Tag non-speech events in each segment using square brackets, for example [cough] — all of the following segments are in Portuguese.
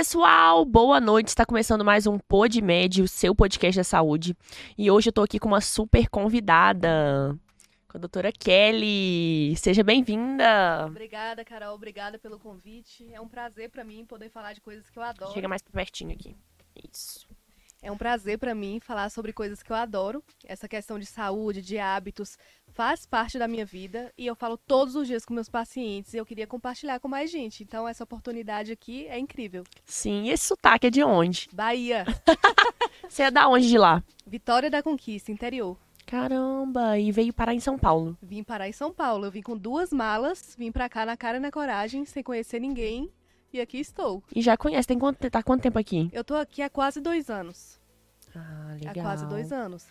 Pessoal! Boa noite! Está começando mais um PodMed, o seu podcast da saúde. E hoje eu tô aqui com uma super convidada, com a doutora Kelly. Seja bem-vinda! Obrigada, Carol. Obrigada pelo convite. É um prazer para mim poder falar de coisas que eu adoro. Chega mais pertinho aqui. Isso. É um prazer para mim falar sobre coisas que eu adoro. Essa questão de saúde, de hábitos, faz parte da minha vida e eu falo todos os dias com meus pacientes e eu queria compartilhar com mais gente. Então, essa oportunidade aqui é incrível. Sim, e esse sotaque é de onde? Bahia. [laughs] Você é da onde de lá? Vitória da Conquista, interior. Caramba, e veio parar em São Paulo. Vim parar em São Paulo. Eu vim com duas malas, vim pra cá na cara e na coragem, sem conhecer ninguém. E aqui estou. E já conhece, tem quanto, tá quanto tempo aqui? Eu tô aqui há quase dois anos. Ah, legal. Há quase dois anos.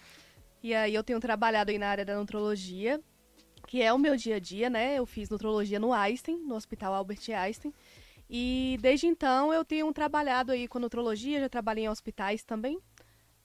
E aí eu tenho trabalhado aí na área da nutrologia, que é o meu dia a dia, né? Eu fiz nutrologia no Einstein, no Hospital Albert Einstein. E desde então eu tenho trabalhado aí com nutrologia, já trabalhei em hospitais também.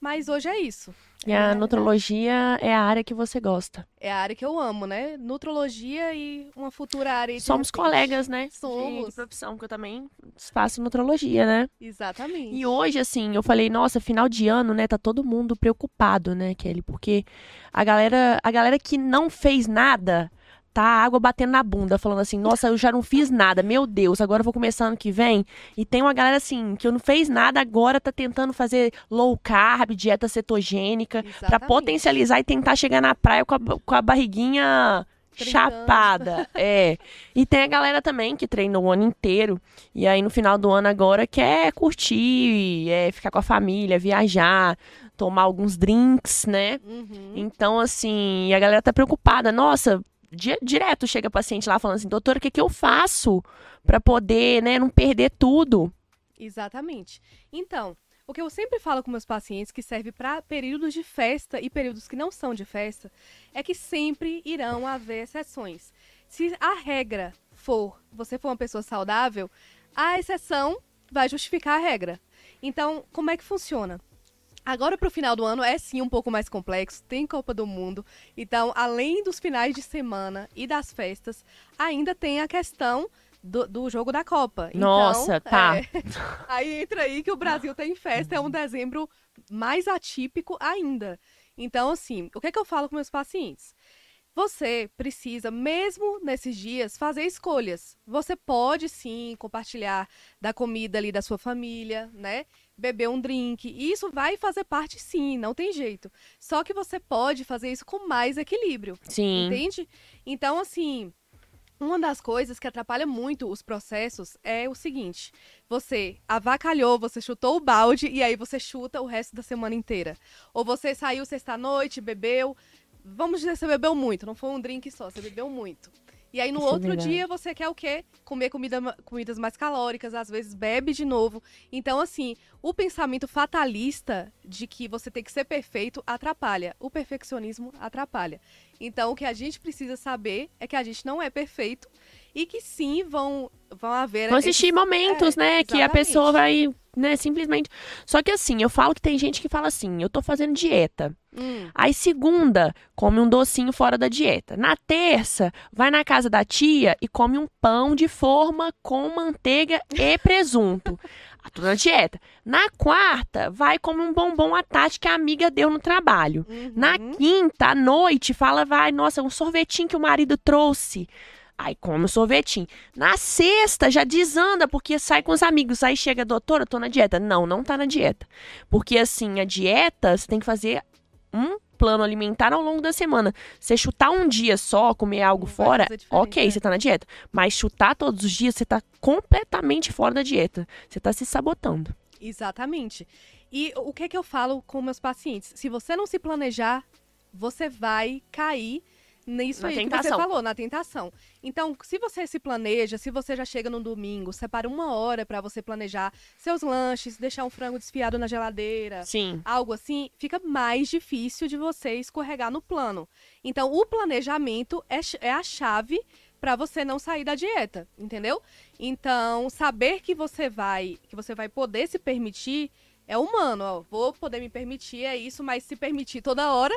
Mas hoje é isso. E É a a- nutrologia é a área que você gosta. É a área que eu amo, né? Nutrologia e uma futura área de Somos repente. colegas, né? De- Somos. De profissão, que eu também faço nutrologia, né? Exatamente. E hoje, assim, eu falei, nossa, final de ano, né? Tá todo mundo preocupado, né, Kelly? Porque a galera, a galera que não fez nada, tá a água batendo na bunda, falando assim, nossa, eu já não fiz nada, meu Deus, agora eu vou começar ano que vem. E tem uma galera, assim, que eu não fez nada, agora tá tentando fazer low carb, dieta cetogênica, pra Exatamente. potencializar e tentar chegar na praia com a, com a barriguinha chapada. É. E tem a galera também que treina o ano inteiro. E aí no final do ano agora quer curtir, é, ficar com a família, viajar, tomar alguns drinks, né? Uhum. Então, assim, a galera tá preocupada. Nossa, direto chega paciente lá falando assim, doutora, o que, que eu faço pra poder, né, não perder tudo? Exatamente. Então, o que eu sempre falo com meus pacientes, que serve para períodos de festa e períodos que não são de festa, é que sempre irão haver exceções. Se a regra for você for uma pessoa saudável, a exceção vai justificar a regra. Então, como é que funciona? Agora para o final do ano é sim um pouco mais complexo, tem Copa do Mundo. Então, além dos finais de semana e das festas, ainda tem a questão do, do jogo da Copa. Então, Nossa, tá. é, [laughs] Aí entra aí que o Brasil tem festa, é um dezembro mais atípico ainda. Então, assim, o que é que eu falo com meus pacientes? Você precisa, mesmo nesses dias, fazer escolhas. Você pode sim compartilhar da comida ali da sua família, né? Beber um drink. E isso vai fazer parte sim, não tem jeito. Só que você pode fazer isso com mais equilíbrio. Sim. Entende? Então, assim, uma das coisas que atrapalha muito os processos é o seguinte: você avacalhou, você chutou o balde e aí você chuta o resto da semana inteira. Ou você saiu sexta-noite, bebeu. Vamos dizer que você bebeu muito, não foi um drink só, você bebeu muito. E aí no Isso é outro verdade. dia você quer o quê? Comer comida, comidas mais calóricas, às vezes bebe de novo. Então, assim, o pensamento fatalista de que você tem que ser perfeito atrapalha. O perfeccionismo atrapalha. Então, o que a gente precisa saber é que a gente não é perfeito e que sim vão, vão haver. Vão esses- existir momentos, é, né, que a exatamente. pessoa vai, né, simplesmente. Só que assim, eu falo que tem gente que fala assim, eu tô fazendo dieta. Hum, Aí segunda, come um docinho fora da dieta. Na terça, vai na casa da tia e come um pão de forma com manteiga e presunto. [laughs] Tô na dieta. Na quarta, vai comer um bombom à tarde que a amiga deu no trabalho. uhum. Na quinta, à noite, fala, vai, nossa, um sorvetinho que o marido trouxe. Aí come o sorvetinho. Na sexta, já desanda, porque sai com os amigos. Aí chega, doutora, tô na dieta. Não, não tá na dieta. Porque, assim, a dieta, você tem que fazer um plano alimentar ao longo da semana. Você chutar um dia só, comer algo Não fora, ok, né? você tá na dieta. Mas chutar todos os dias, você tá completamente fora da dieta. Você tá se sabotando. Exatamente. E o que que eu falo com meus pacientes? Se você não se planejar, você vai cair nisso Na aí que tentação. você falou, na tentação. Então, se você se planeja, se você já chega no domingo, separa uma hora para você planejar seus lanches, deixar um frango desfiado na geladeira, Sim. algo assim, fica mais difícil de você escorregar no plano. Então, o planejamento é, é a chave para você não sair da dieta, entendeu? Então, saber que você vai, que você vai poder se permitir é humano, ó. Vou poder me permitir é isso, mas se permitir toda hora,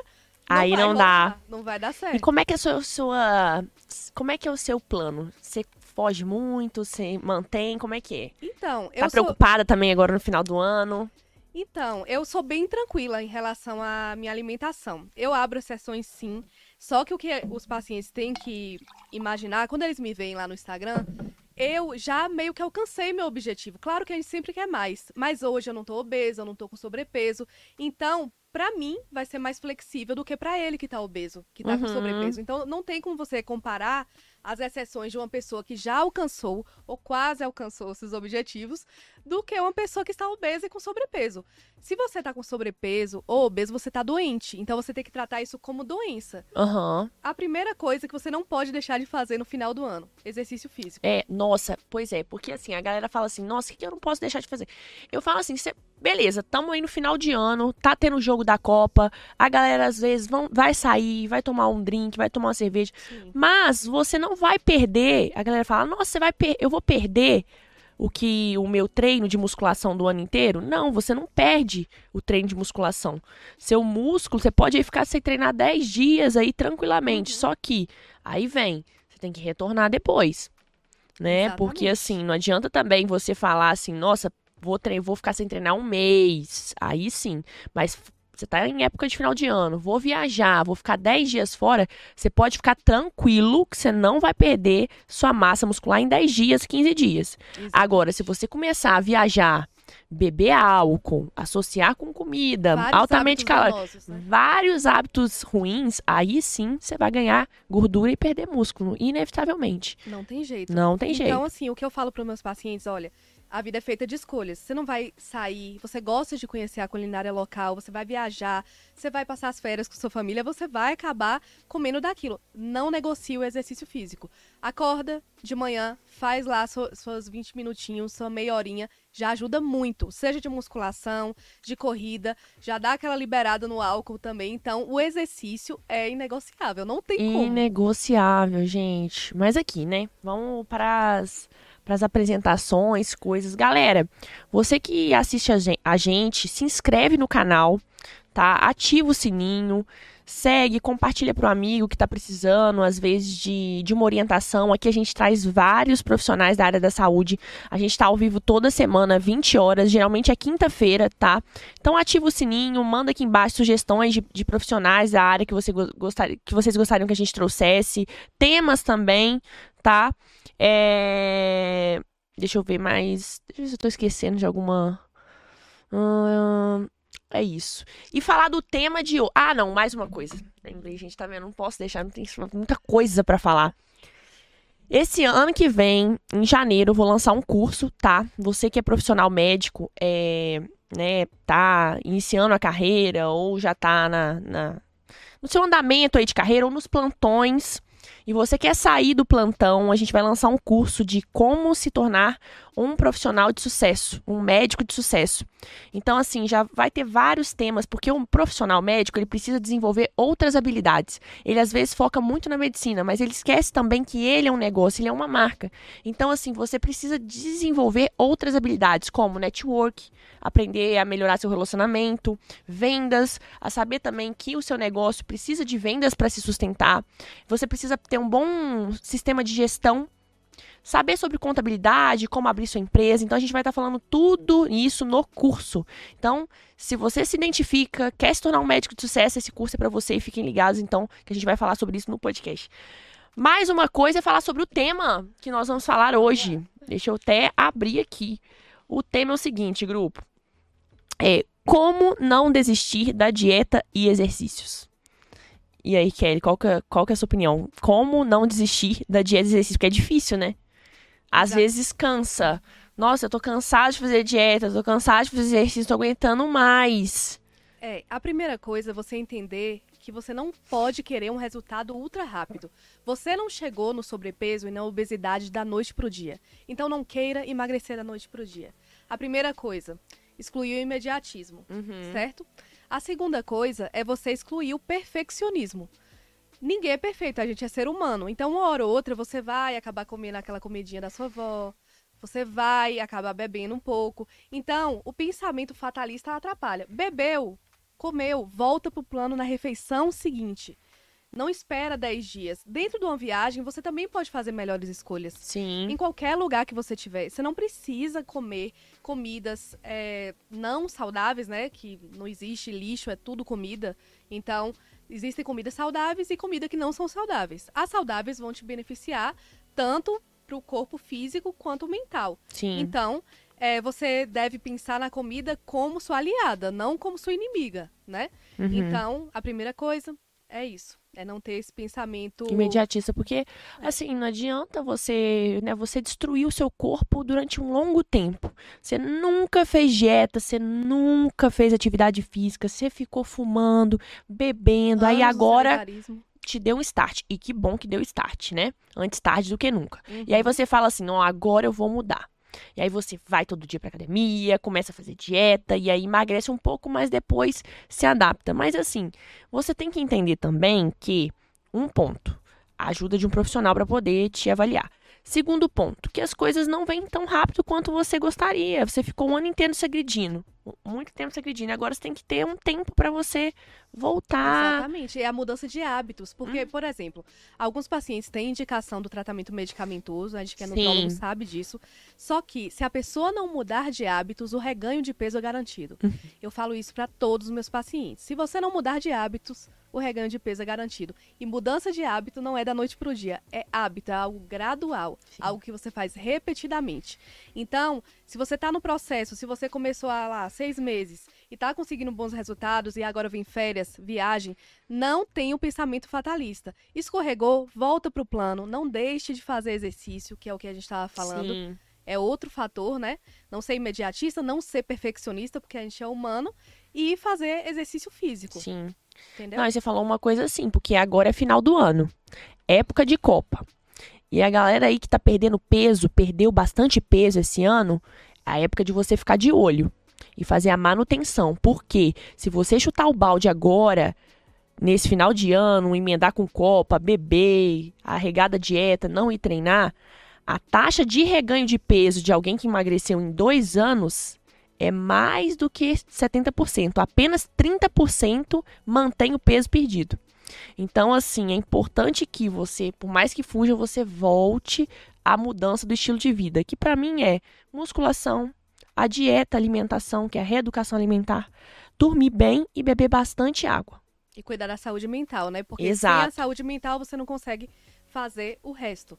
Aí não dá. não vai dar E certo. como é que é a sua, sua- como é que é o seu plano? Você foge muito? Você mantém? Como é que é? Então, eu Tá sou... preocupada também agora no final do ano? Então, eu sou bem tranquila em relação à minha alimentação. Eu abro sessões sim, só que o que os pacientes têm que imaginar, quando eles me veem lá no Instagram, eu já meio que alcancei meu objetivo. Claro que a gente sempre quer mais, mas hoje eu não tô obesa, eu não tô com sobrepeso. Então, pra mim, vai ser mais flexível do que pra ele que tá obeso, que tá com Uhum. sobrepeso. Então, não tem como você comparar as exceções de uma pessoa que já alcançou ou quase alcançou seus objetivos do que uma pessoa que está obesa e com sobrepeso. Se você tá com sobrepeso ou obeso, você tá doente. Então você tem que tratar isso como doença. Aham. A primeira coisa que você não pode deixar de fazer no final do ano: exercício físico. É, nossa, pois é, porque assim, a galera fala assim, nossa, o que que eu não posso deixar de fazer? Eu falo assim, cê- beleza, tamo aí no final de ano, tá tendo o jogo da Copa, a galera às vezes vão, vai sair, vai tomar um drink, vai tomar uma cerveja, Sim. mas você não vai perder, a galera fala, nossa, você vai per eu vou perder o que o meu treino de musculação do ano inteiro? Não, você não perde o treino de musculação. Seu músculo, você pode aí ficar sem treinar 10 dias aí tranquilamente, Uhum. só que aí vem, você tem que retornar depois né? Porque Exatamente. assim, não adianta também você falar assim, nossa, vou, vou ficar sem treinar um mês. Aí sim. Mas você tá em época de final de ano, vou viajar, vou ficar 10 dias fora, você pode ficar tranquilo que você não vai perder sua massa muscular em 10 dias, 15 dias. Exatamente. Agora, se você começar a viajar, beber álcool, associar com comida, Vários altamente calórica, né? vários hábitos ruins, aí sim você vai ganhar gordura e perder músculo, inevitavelmente. Não tem jeito. Não tem jeito. Então, assim, o que eu falo para meus pacientes, olha, a vida é feita de escolhas. Você não vai sair, você gosta de conhecer a culinária local, você vai viajar, você vai passar as férias com sua família, você vai acabar comendo daquilo. Não negocie o exercício físico. Acorda de manhã, faz lá su- suas 20 minutinhos, sua meia horinha, já ajuda muito. Seja de musculação, de corrida, já dá aquela liberada no álcool também. Então, o exercício é inegociável, não tem como. Inegociável, gente. Mas aqui, né? Vamos para as para as apresentações, coisas. Galera, você que assiste a gen- a gente, se inscreve no canal, tá? Ativa o sininho, segue, compartilha para o amigo que está precisando, às vezes, de, de uma orientação. Aqui a gente traz vários profissionais da área da saúde. A gente está ao vivo toda semana, 20 horas, geralmente é quinta-feira, tá? Então ativa o sininho, manda aqui embaixo sugestões de, de profissionais da área que, você que vocês gostariam que a gente trouxesse, temas também, tá? É, Deixa eu ver mais. Deixa eu ver se eu tô esquecendo de alguma. Hum, É isso. E falar do tema de. Ah, não, mais uma coisa. Lembrei, gente, tá vendo? Não posso deixar, não tem muita coisa pra falar. Esse ano que vem, em janeiro, eu vou lançar um curso, tá? Você que é profissional médico, é, né, tá iniciando a carreira ou já tá na, na- no seu andamento aí de carreira ou nos plantões e você quer sair do plantão, a gente vai lançar um curso de como se tornar um profissional de sucesso, um médico de sucesso. Então, assim, já vai ter vários temas, porque um profissional médico, ele precisa desenvolver outras habilidades. Ele, às vezes, foca muito na medicina, mas ele esquece também que ele é um negócio, ele é uma marca. Então, assim, você precisa desenvolver outras habilidades, como network, aprender a melhorar seu relacionamento, vendas, a saber também que o seu negócio precisa de vendas para se sustentar. Você precisa ter um bom sistema de gestão, saber sobre contabilidade, como abrir sua empresa. Então a gente vai estar falando tudo isso no curso. Então, se você se identifica, quer se tornar um médico de sucesso, esse curso é para você e fiquem ligados então, que a gente vai falar sobre isso no podcast. Mais uma coisa é falar sobre o tema que nós vamos falar hoje. Deixa eu até abrir aqui. O tema é o seguinte, grupo. É como não desistir da dieta e exercícios. E aí, Kelly, qual que, é, qual que é a sua opinião? Como não desistir da dieta e exercício? Porque é difícil, né? Às Exato. vezes cansa. Nossa, eu tô cansado de fazer dieta, tô cansado de fazer exercício, tô aguentando mais. É, a primeira coisa é você entender que você não pode querer um resultado ultra rápido. Você não chegou no sobrepeso e na obesidade da noite pro dia. Então não queira emagrecer da noite pro dia. A primeira coisa, excluir o imediatismo, certo? A segunda coisa é você excluir o perfeccionismo. Ninguém é perfeito, a gente é ser humano. Então, uma hora ou outra, você vai acabar comendo aquela comidinha da sua avó. Você vai acabar bebendo um pouco. Então, o pensamento fatalista atrapalha. Bebeu, comeu, volta pro plano na refeição seguinte. Não espera 10 dias. Dentro de uma viagem, você também pode fazer melhores escolhas. Sim. Em qualquer lugar que você tiver. Você não precisa comer comidas é, não saudáveis, né? Que não existe lixo, é tudo comida. Então, existem comidas saudáveis e comida que não são saudáveis. As saudáveis vão te beneficiar tanto para o corpo físico quanto mental. Sim. Então, é, você deve pensar na comida como sua aliada, não como sua inimiga, né? Uhum. Então, a primeira coisa é isso. É não ter esse pensamento. imediatista, porque assim, não adianta você, né, você destruir o seu corpo durante um longo tempo. Você nunca fez dieta, você nunca fez atividade física, você ficou fumando, bebendo, aí Anos do agora te deu um start. E que bom que deu start, né? Antes tarde do que nunca. Uhum. E aí você fala assim, não, agora eu vou mudar. E aí você vai todo dia pra academia, começa a fazer dieta e aí emagrece um pouco, mas depois se adapta. Mas assim, você tem que entender também que um ponto, a ajuda de um profissional para poder te avaliar. Segundo ponto, que as coisas não vêm tão rápido quanto você gostaria. Você ficou um ano inteiro se agredindo, muito tempo se agredindo. Agora você tem que ter um tempo para você voltar. Exatamente. É a mudança de hábitos. Porque, Hum. por exemplo, alguns pacientes têm indicação do tratamento medicamentoso, a gente que é nutrólogo sabe disso. Só que, se a pessoa não mudar de hábitos, o reganho de peso é garantido. Uhum. Eu falo isso para todos os meus pacientes. Se você não mudar de hábitos, o reganho de peso é garantido. E mudança de hábito não é da noite para o dia, é hábito, é algo gradual, Sim. algo que você faz repetidamente. Então, se você está no processo, se você começou há lá seis meses e está conseguindo bons resultados e agora vem férias, viagem, não tenha o pensamento fatalista. Escorregou, volta para o plano, não deixe de fazer exercício, que é o que a gente estava falando. Sim. É outro fator, né? Não ser imediatista, não ser perfeccionista, porque a gente é humano, e fazer exercício físico, Sim. Entendeu? Não, você falou uma coisa assim, porque agora é final do ano, época de Copa. E a galera aí que tá perdendo peso, perdeu bastante peso esse ano, é a época de você ficar de olho e fazer a manutenção. Porque se você chutar o balde agora, nesse final de ano, emendar com Copa, beber, arregar da dieta, não ir treinar, a taxa de reganho de peso de alguém que emagreceu em dois anos é mais do que 70%. Apenas 30% mantém o peso perdido. Então, assim, é importante que você, por mais que fuja, você volte à mudança do estilo de vida, que para mim é musculação, a dieta, a alimentação, que é a reeducação alimentar, dormir bem e beber bastante água. E cuidar da saúde mental, né? Porque Exato. sem a saúde mental você não consegue fazer o resto.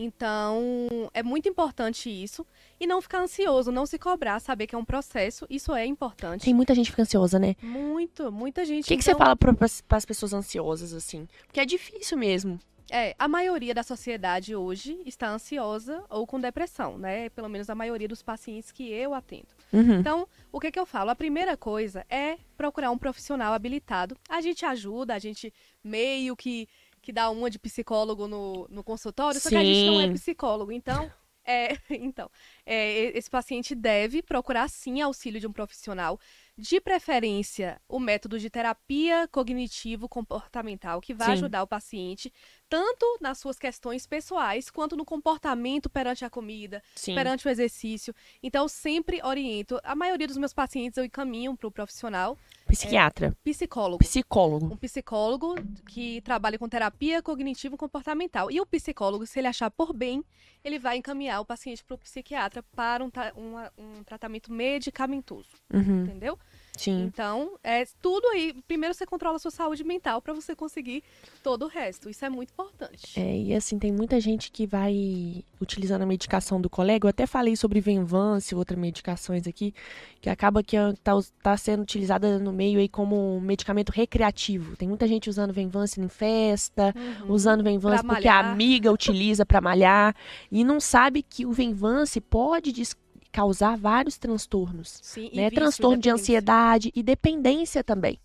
Então, é muito importante isso. E não ficar ansioso, não se cobrar, saber que é um processo. Isso é importante. Tem muita gente que fica ansiosa, né? Muito, muita gente. O que, que você então, fala para as pessoas ansiosas, assim? Porque é difícil mesmo. É, a maioria da sociedade hoje está ansiosa ou com depressão, né? Pelo menos a maioria dos pacientes que eu atendo. Uhum. Então, o que, que eu falo? A primeira coisa é procurar um profissional habilitado. A gente ajuda, a gente meio que, que dá uma de psicólogo no, no consultório, só que a gente não é psicólogo. Então, é, [laughs] então é, esse paciente deve procurar sim auxílio de um profissional. De preferência, o método de terapia cognitivo-comportamental, que vai Sim. ajudar o paciente tanto nas suas questões pessoais quanto no comportamento perante a comida, Sim. perante o exercício. Então, eu sempre oriento. A maioria dos meus pacientes eu encaminho para o profissional Psiquiatra, psicólogo. psicólogo. Um psicólogo que trabalha com terapia cognitivo-comportamental. E o psicólogo, se ele achar por bem, ele vai encaminhar o paciente para o psiquiatra para um, uma- um tratamento medicamentoso. Uhum. Entendeu? Sim. Então, é tudo aí. Primeiro você controla a sua saúde mental para você conseguir todo o resto. Isso é muito importante. É, e assim, tem muita gente que vai utilizando a medicação do colega. Eu até falei sobre Venvance e outras medicações aqui, que acaba que ah, tá, tá sendo utilizada no meio aí como um medicamento recreativo. Tem muita gente usando Venvance em festa, Uhum. usando Venvance porque a amiga utiliza para malhar e não sabe que o Venvance pode des- causar vários transtornos Sim, né? Transtorno de ansiedade e dependência também.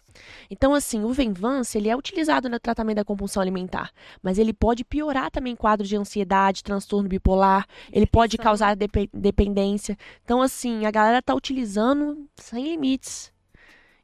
Então, assim, o Venvance, ele é utilizado no tratamento da compulsão alimentar, mas ele pode piorar também quadro de ansiedade, transtorno bipolar, ele pode causar depe- dependência. Então, assim, a galera tá utilizando sem limites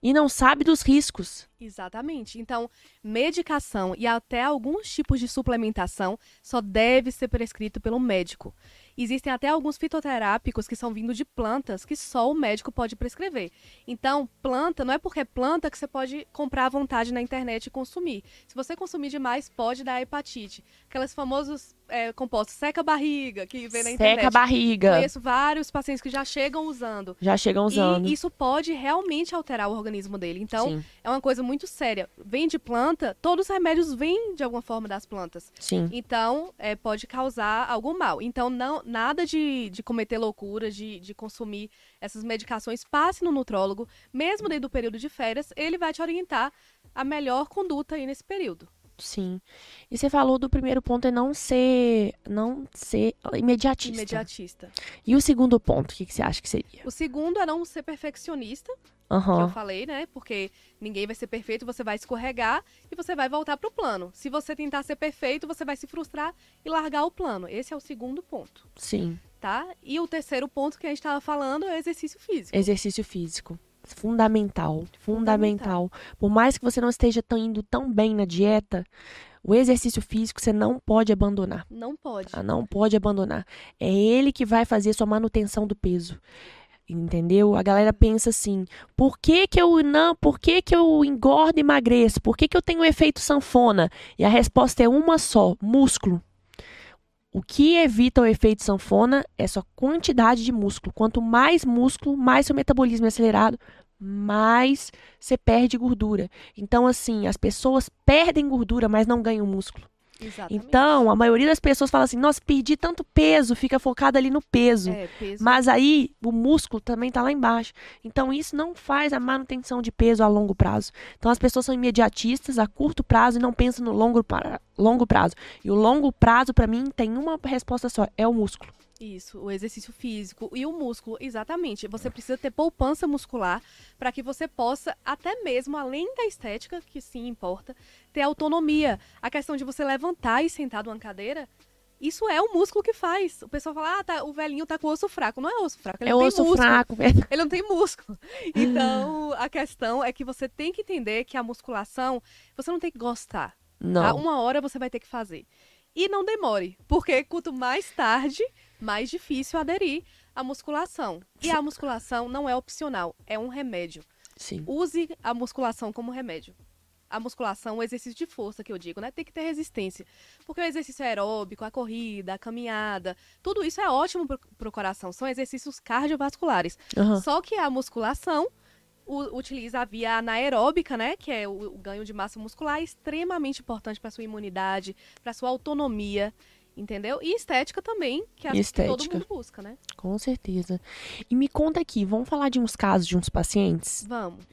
e não sabe dos riscos. Exatamente. Então, medicação e até alguns tipos de suplementação só deve ser prescrito pelo médico. Existem até alguns fitoterápicos que são vindos de plantas que só o médico pode prescrever. Então, planta, não é porque é planta que você pode comprar à vontade na internet e consumir. Se você consumir demais, pode dar hepatite. Aquelas famosos é, compostos seca barriga que vem na internet. Seca a barriga. Conheço vários pacientes que já chegam usando. Já chegam usando. E isso pode realmente alterar o organismo dele. Então, Sim. é uma coisa muito séria. Vem de planta, todos os remédios vêm de alguma forma das plantas. Sim. Então, é, pode causar algum mal. Então, não, nada de, de cometer loucura, de, de consumir essas medicações. Passe no nutrólogo, mesmo dentro do período de férias, ele vai te orientar a melhor conduta aí nesse período. Sim. E você falou do primeiro ponto é não ser, não ser imediatista. Imediatista. E o segundo ponto, o que, que você acha que seria? O segundo é não ser perfeccionista, que eu falei, né? Porque ninguém vai ser perfeito, você vai escorregar e você vai voltar pro plano. Se você tentar ser perfeito, você vai se frustrar e largar o plano. Esse é o segundo ponto, Sim. tá? E o terceiro ponto que a gente estava falando é o exercício físico. Exercício físico. Fundamental. Fundamental. Por mais que você não esteja tão indo tão bem na dieta, o exercício físico você não pode abandonar. Não pode. Ah, Não pode abandonar. É ele que vai fazer sua manutenção do peso. Entendeu? A galera pensa assim: por que, que eu não, por que, que eu engordo e emagreço? Por que, que eu tenho efeito sanfona? E a resposta é uma só: músculo. O que evita o efeito sanfona é sua quantidade de músculo. Quanto mais músculo, mais seu metabolismo é acelerado, mais você perde gordura. Então, assim, as pessoas perdem gordura, mas não ganham músculo. Exatamente. Então, a maioria das pessoas fala assim: nossa, perdi tanto peso, fica focada ali no peso. é, peso. Mas aí o músculo também tá lá embaixo. Então, isso não faz a manutenção de peso a longo prazo. Então, as pessoas são imediatistas a curto prazo e não pensam no longo, pra... longo prazo. E o longo prazo, para mim, tem uma resposta só: é o músculo. Isso, o exercício físico e o músculo, exatamente. Você precisa ter poupança muscular para que você possa, até mesmo além da estética, que sim importa, ter autonomia. A questão de você levantar e sentar numa cadeira, isso é o músculo que faz. O pessoal fala, ah, tá, o velhinho tá com osso fraco. Não é osso fraco, ele é não tem osso músculo. fraco. [laughs] Ele não tem músculo. Então, a questão é que você tem que entender que a musculação, você não tem que gostar. Tá? Não. Uma hora você vai ter que fazer. E não demore, porque quanto mais tarde, mais difícil aderir à musculação. E a musculação não é opcional, é um remédio. Sim. Use a musculação como remédio. A musculação, o exercício de força que eu digo, né? Tem que ter resistência. Porque o exercício aeróbico, a corrida, a caminhada, tudo isso é ótimo para o coração. São exercícios cardiovasculares. Aham. Só que a musculação utiliza a via anaeróbica, né? Que é o, o ganho de massa muscular, é extremamente importante para sua imunidade, para sua autonomia, entendeu? E estética também, que acho que todo mundo busca, né? Com certeza. E me conta aqui, vamos falar de uns casos de uns pacientes? Vamos.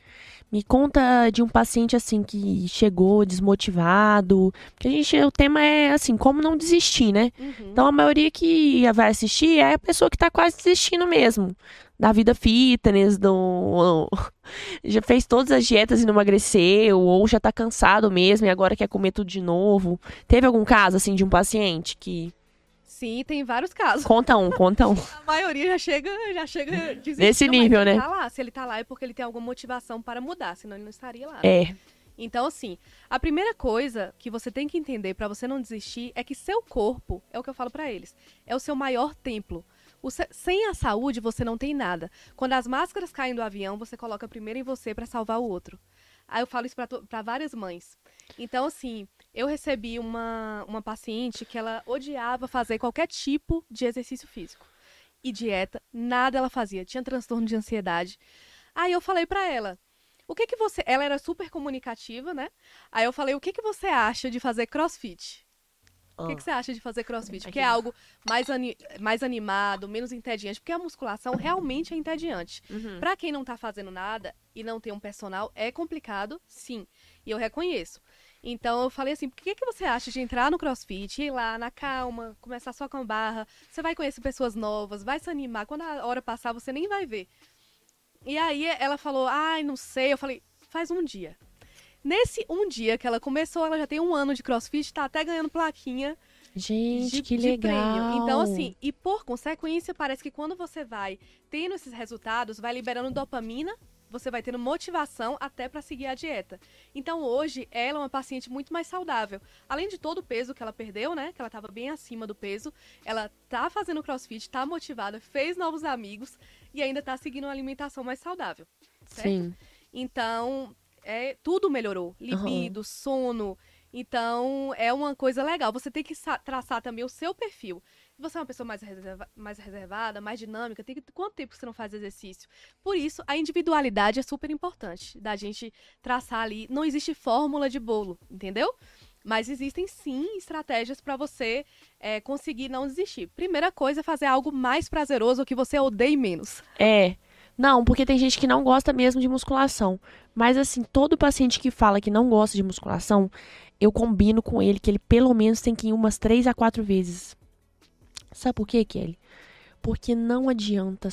Me conta de um paciente assim que chegou desmotivado. Porque a gente, o tema é assim, como não desistir, né? Uhum. Então a maioria que vai assistir é a pessoa que tá quase desistindo mesmo. Da vida fitness, do. [laughs] Já fez todas as dietas e não emagreceu, ou já tá cansado mesmo e agora quer comer tudo de novo. Teve algum caso assim de um paciente que. Sim, tem vários casos. Conta um, conta um. [laughs] A maioria já chega, já chega desistindo, Nesse nível, ele né? Tá lá. Se ele tá lá é porque ele tem alguma motivação para mudar, senão ele não estaria lá. né? É. Então, assim, a primeira coisa que você tem que entender para você não desistir é que seu corpo, é o que eu falo para eles, é o seu maior templo. O se- sem a saúde, você não tem nada. Quando as máscaras caem do avião, você coloca primeiro em você para salvar o outro. Aí eu falo isso para várias mães. Então, assim, eu recebi uma, uma paciente que ela odiava fazer qualquer tipo de exercício físico. E dieta, nada ela fazia. Tinha transtorno de ansiedade. Aí eu falei para ela, o que que você... Ela era super comunicativa, né? Aí eu falei, o que que você acha de fazer crossfit? O que, que você acha de fazer crossfit? Porque é algo mais, ani- mais animado, menos entediante. Porque a musculação realmente é entediante. Uhum. Pra quem não tá fazendo nada e não tem um personal, é complicado, sim. E eu reconheço. Então eu falei assim, por que, que você acha de entrar no crossfit, ir lá na calma, começar só com a barra? Você vai conhecer pessoas novas, vai se animar. Quando a hora passar, você nem vai ver. E aí ela falou, ai, não sei. Eu falei, faz um dia. Nesse um dia que ela começou, ela já tem um ano de crossfit, tá até ganhando plaquinha Gente, de, que de legal. prêmio. Então, assim, e por consequência, parece que quando você vai tendo esses resultados, vai liberando dopamina você vai tendo motivação até para seguir a dieta. Então hoje ela é uma paciente muito mais saudável. Além de todo o peso que ela perdeu, né? Que ela estava bem acima do peso, ela tá fazendo crossfit, tá motivada, fez novos amigos e ainda tá seguindo uma alimentação mais saudável. Certo? Sim. Então, é, tudo melhorou. Libido, uhum. sono. Então, é uma coisa legal. Você tem que traçar também o seu perfil você é uma pessoa mais, reserva, mais reservada, mais dinâmica, tem que, quanto tempo você não faz exercício? Por isso, a individualidade é super importante, da gente traçar ali. Não existe fórmula de bolo, entendeu? Mas existem sim estratégias para você é, conseguir não desistir. Primeira coisa é fazer algo mais prazeroso que você odeie menos. É. Não, porque tem gente que não gosta mesmo de musculação. Mas assim, todo paciente que fala que não gosta de musculação, eu combino com ele que ele pelo menos tem que ir umas três a quatro vezes. Sabe por quê, Kelly? Porque não adianta.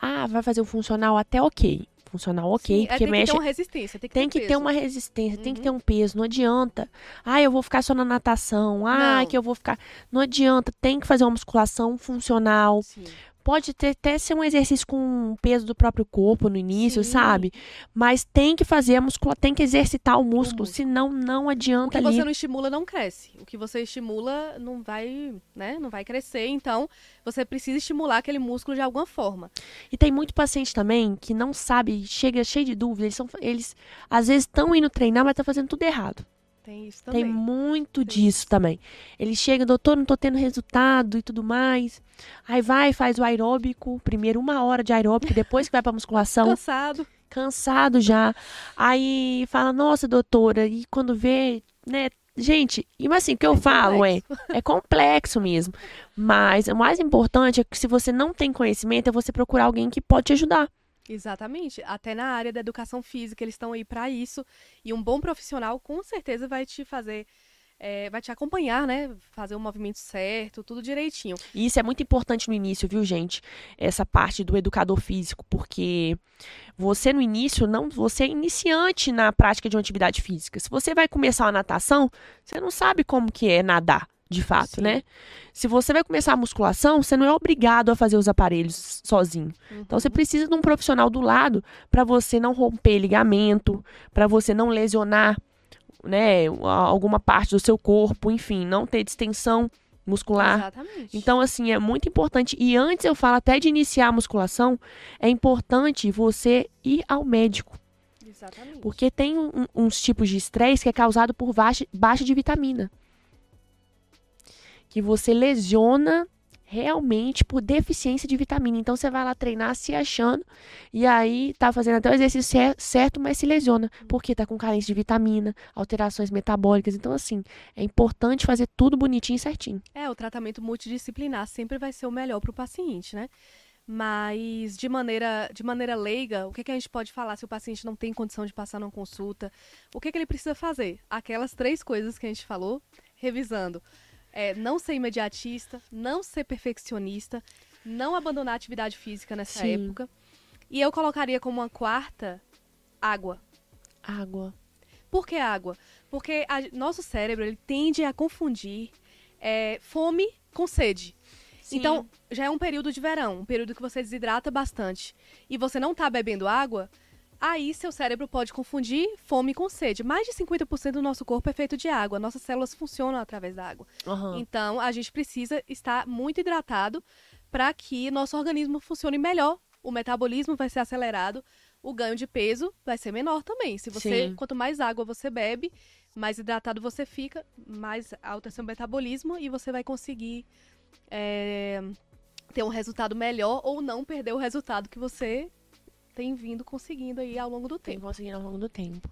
Ah, vai fazer o funcional até ok. Funcional ok, Sim, é, porque tem mexe. Tem que ter uma resistência, tem que, tem ter, que ter uma resistência, uhum. tem que ter um peso. Não adianta. Ah, eu vou ficar só na natação. Ah, não. que eu vou ficar. Não adianta. Tem que fazer uma musculação funcional. Sim. Pode ter, até ser um exercício com peso do próprio corpo no início, Sim. sabe? Mas tem que fazer a musculação, tem que exercitar o músculo, o senão não adianta O que ali. você não estimula não cresce. O que você estimula não vai, né, não vai crescer, então você precisa estimular aquele músculo de alguma forma. E tem muito paciente também que não sabe, chega cheio de dúvida, eles são eles às vezes estão indo treinar, mas tá fazendo tudo errado. Tem isso também. Tem muito Tem disso isso. também. Ele chega, doutor, não tô tendo resultado e tudo mais. Aí vai, faz o aeróbico, primeiro uma hora de aeróbico, depois que vai pra musculação. Cansado. Cansado já. Aí fala, nossa, doutora, e quando vê, né? Gente, e assim, o que eu é falo é, é complexo mesmo. Mas o mais importante é que se você não tem conhecimento, é você procurar alguém que pode te ajudar. Exatamente. Até na área da educação física, eles estão aí para isso. E um bom profissional, com certeza, vai te fazer. É, vai te acompanhar, né? Fazer o movimento certo, tudo direitinho. E isso é muito importante no início, viu, gente? Essa parte do educador físico, porque você no início não, você é iniciante na prática de uma atividade física. Se você vai começar uma natação, você não sabe como que é nadar de fato, Sim. né? Se você vai começar a musculação, você não é obrigado a fazer os aparelhos sozinho. Uhum. Então você precisa de um profissional do lado para você não romper ligamento, para você não lesionar, né, alguma parte do seu corpo, enfim, não ter distensão muscular. Exatamente. Então, assim, é muito importante. E antes eu falo até de iniciar a musculação, é importante você ir ao médico. Exatamente. Porque tem um, uns tipos de estresse que é causado por baixa, baixa de vitamina que você lesiona realmente por deficiência de vitamina. Então você vai lá treinar se achando e aí tá fazendo até o exercício certo, mas se lesiona porque tá com carência de vitamina, alterações metabólicas. Então assim, é importante fazer tudo bonitinho e certinho. É, o tratamento multidisciplinar sempre vai ser o melhor para o paciente, né? Mas de maneira, de maneira leiga, o que, que a gente pode falar se o paciente não tem condição de passar numa consulta? O que, que ele precisa fazer? Aquelas três coisas que a gente falou, revisando é, não ser imediatista, não ser perfeccionista, não abandonar a atividade física nessa Sim. época. E eu colocaria como uma quarta água. Água. Por que água? Porque a, nosso cérebro ele tende a confundir é, fome com sede. Sim. Então, já é um período de verão, um período que você desidrata bastante. E você não está bebendo água, Aí seu cérebro pode confundir fome com sede. Mais de 50% do nosso corpo é feito de água. Nossas células funcionam através da água. Uhum. Então, a gente precisa estar muito hidratado para que nosso organismo funcione melhor. O metabolismo vai ser acelerado, o ganho de peso vai ser menor também. Se você, Sim. quanto mais água você bebe, mais hidratado você fica, mais alto é seu metabolismo e você vai conseguir é, ter um resultado melhor ou não perder o resultado que você tem vindo conseguindo aí ao longo do tempo. Tem conseguindo ao longo do tempo.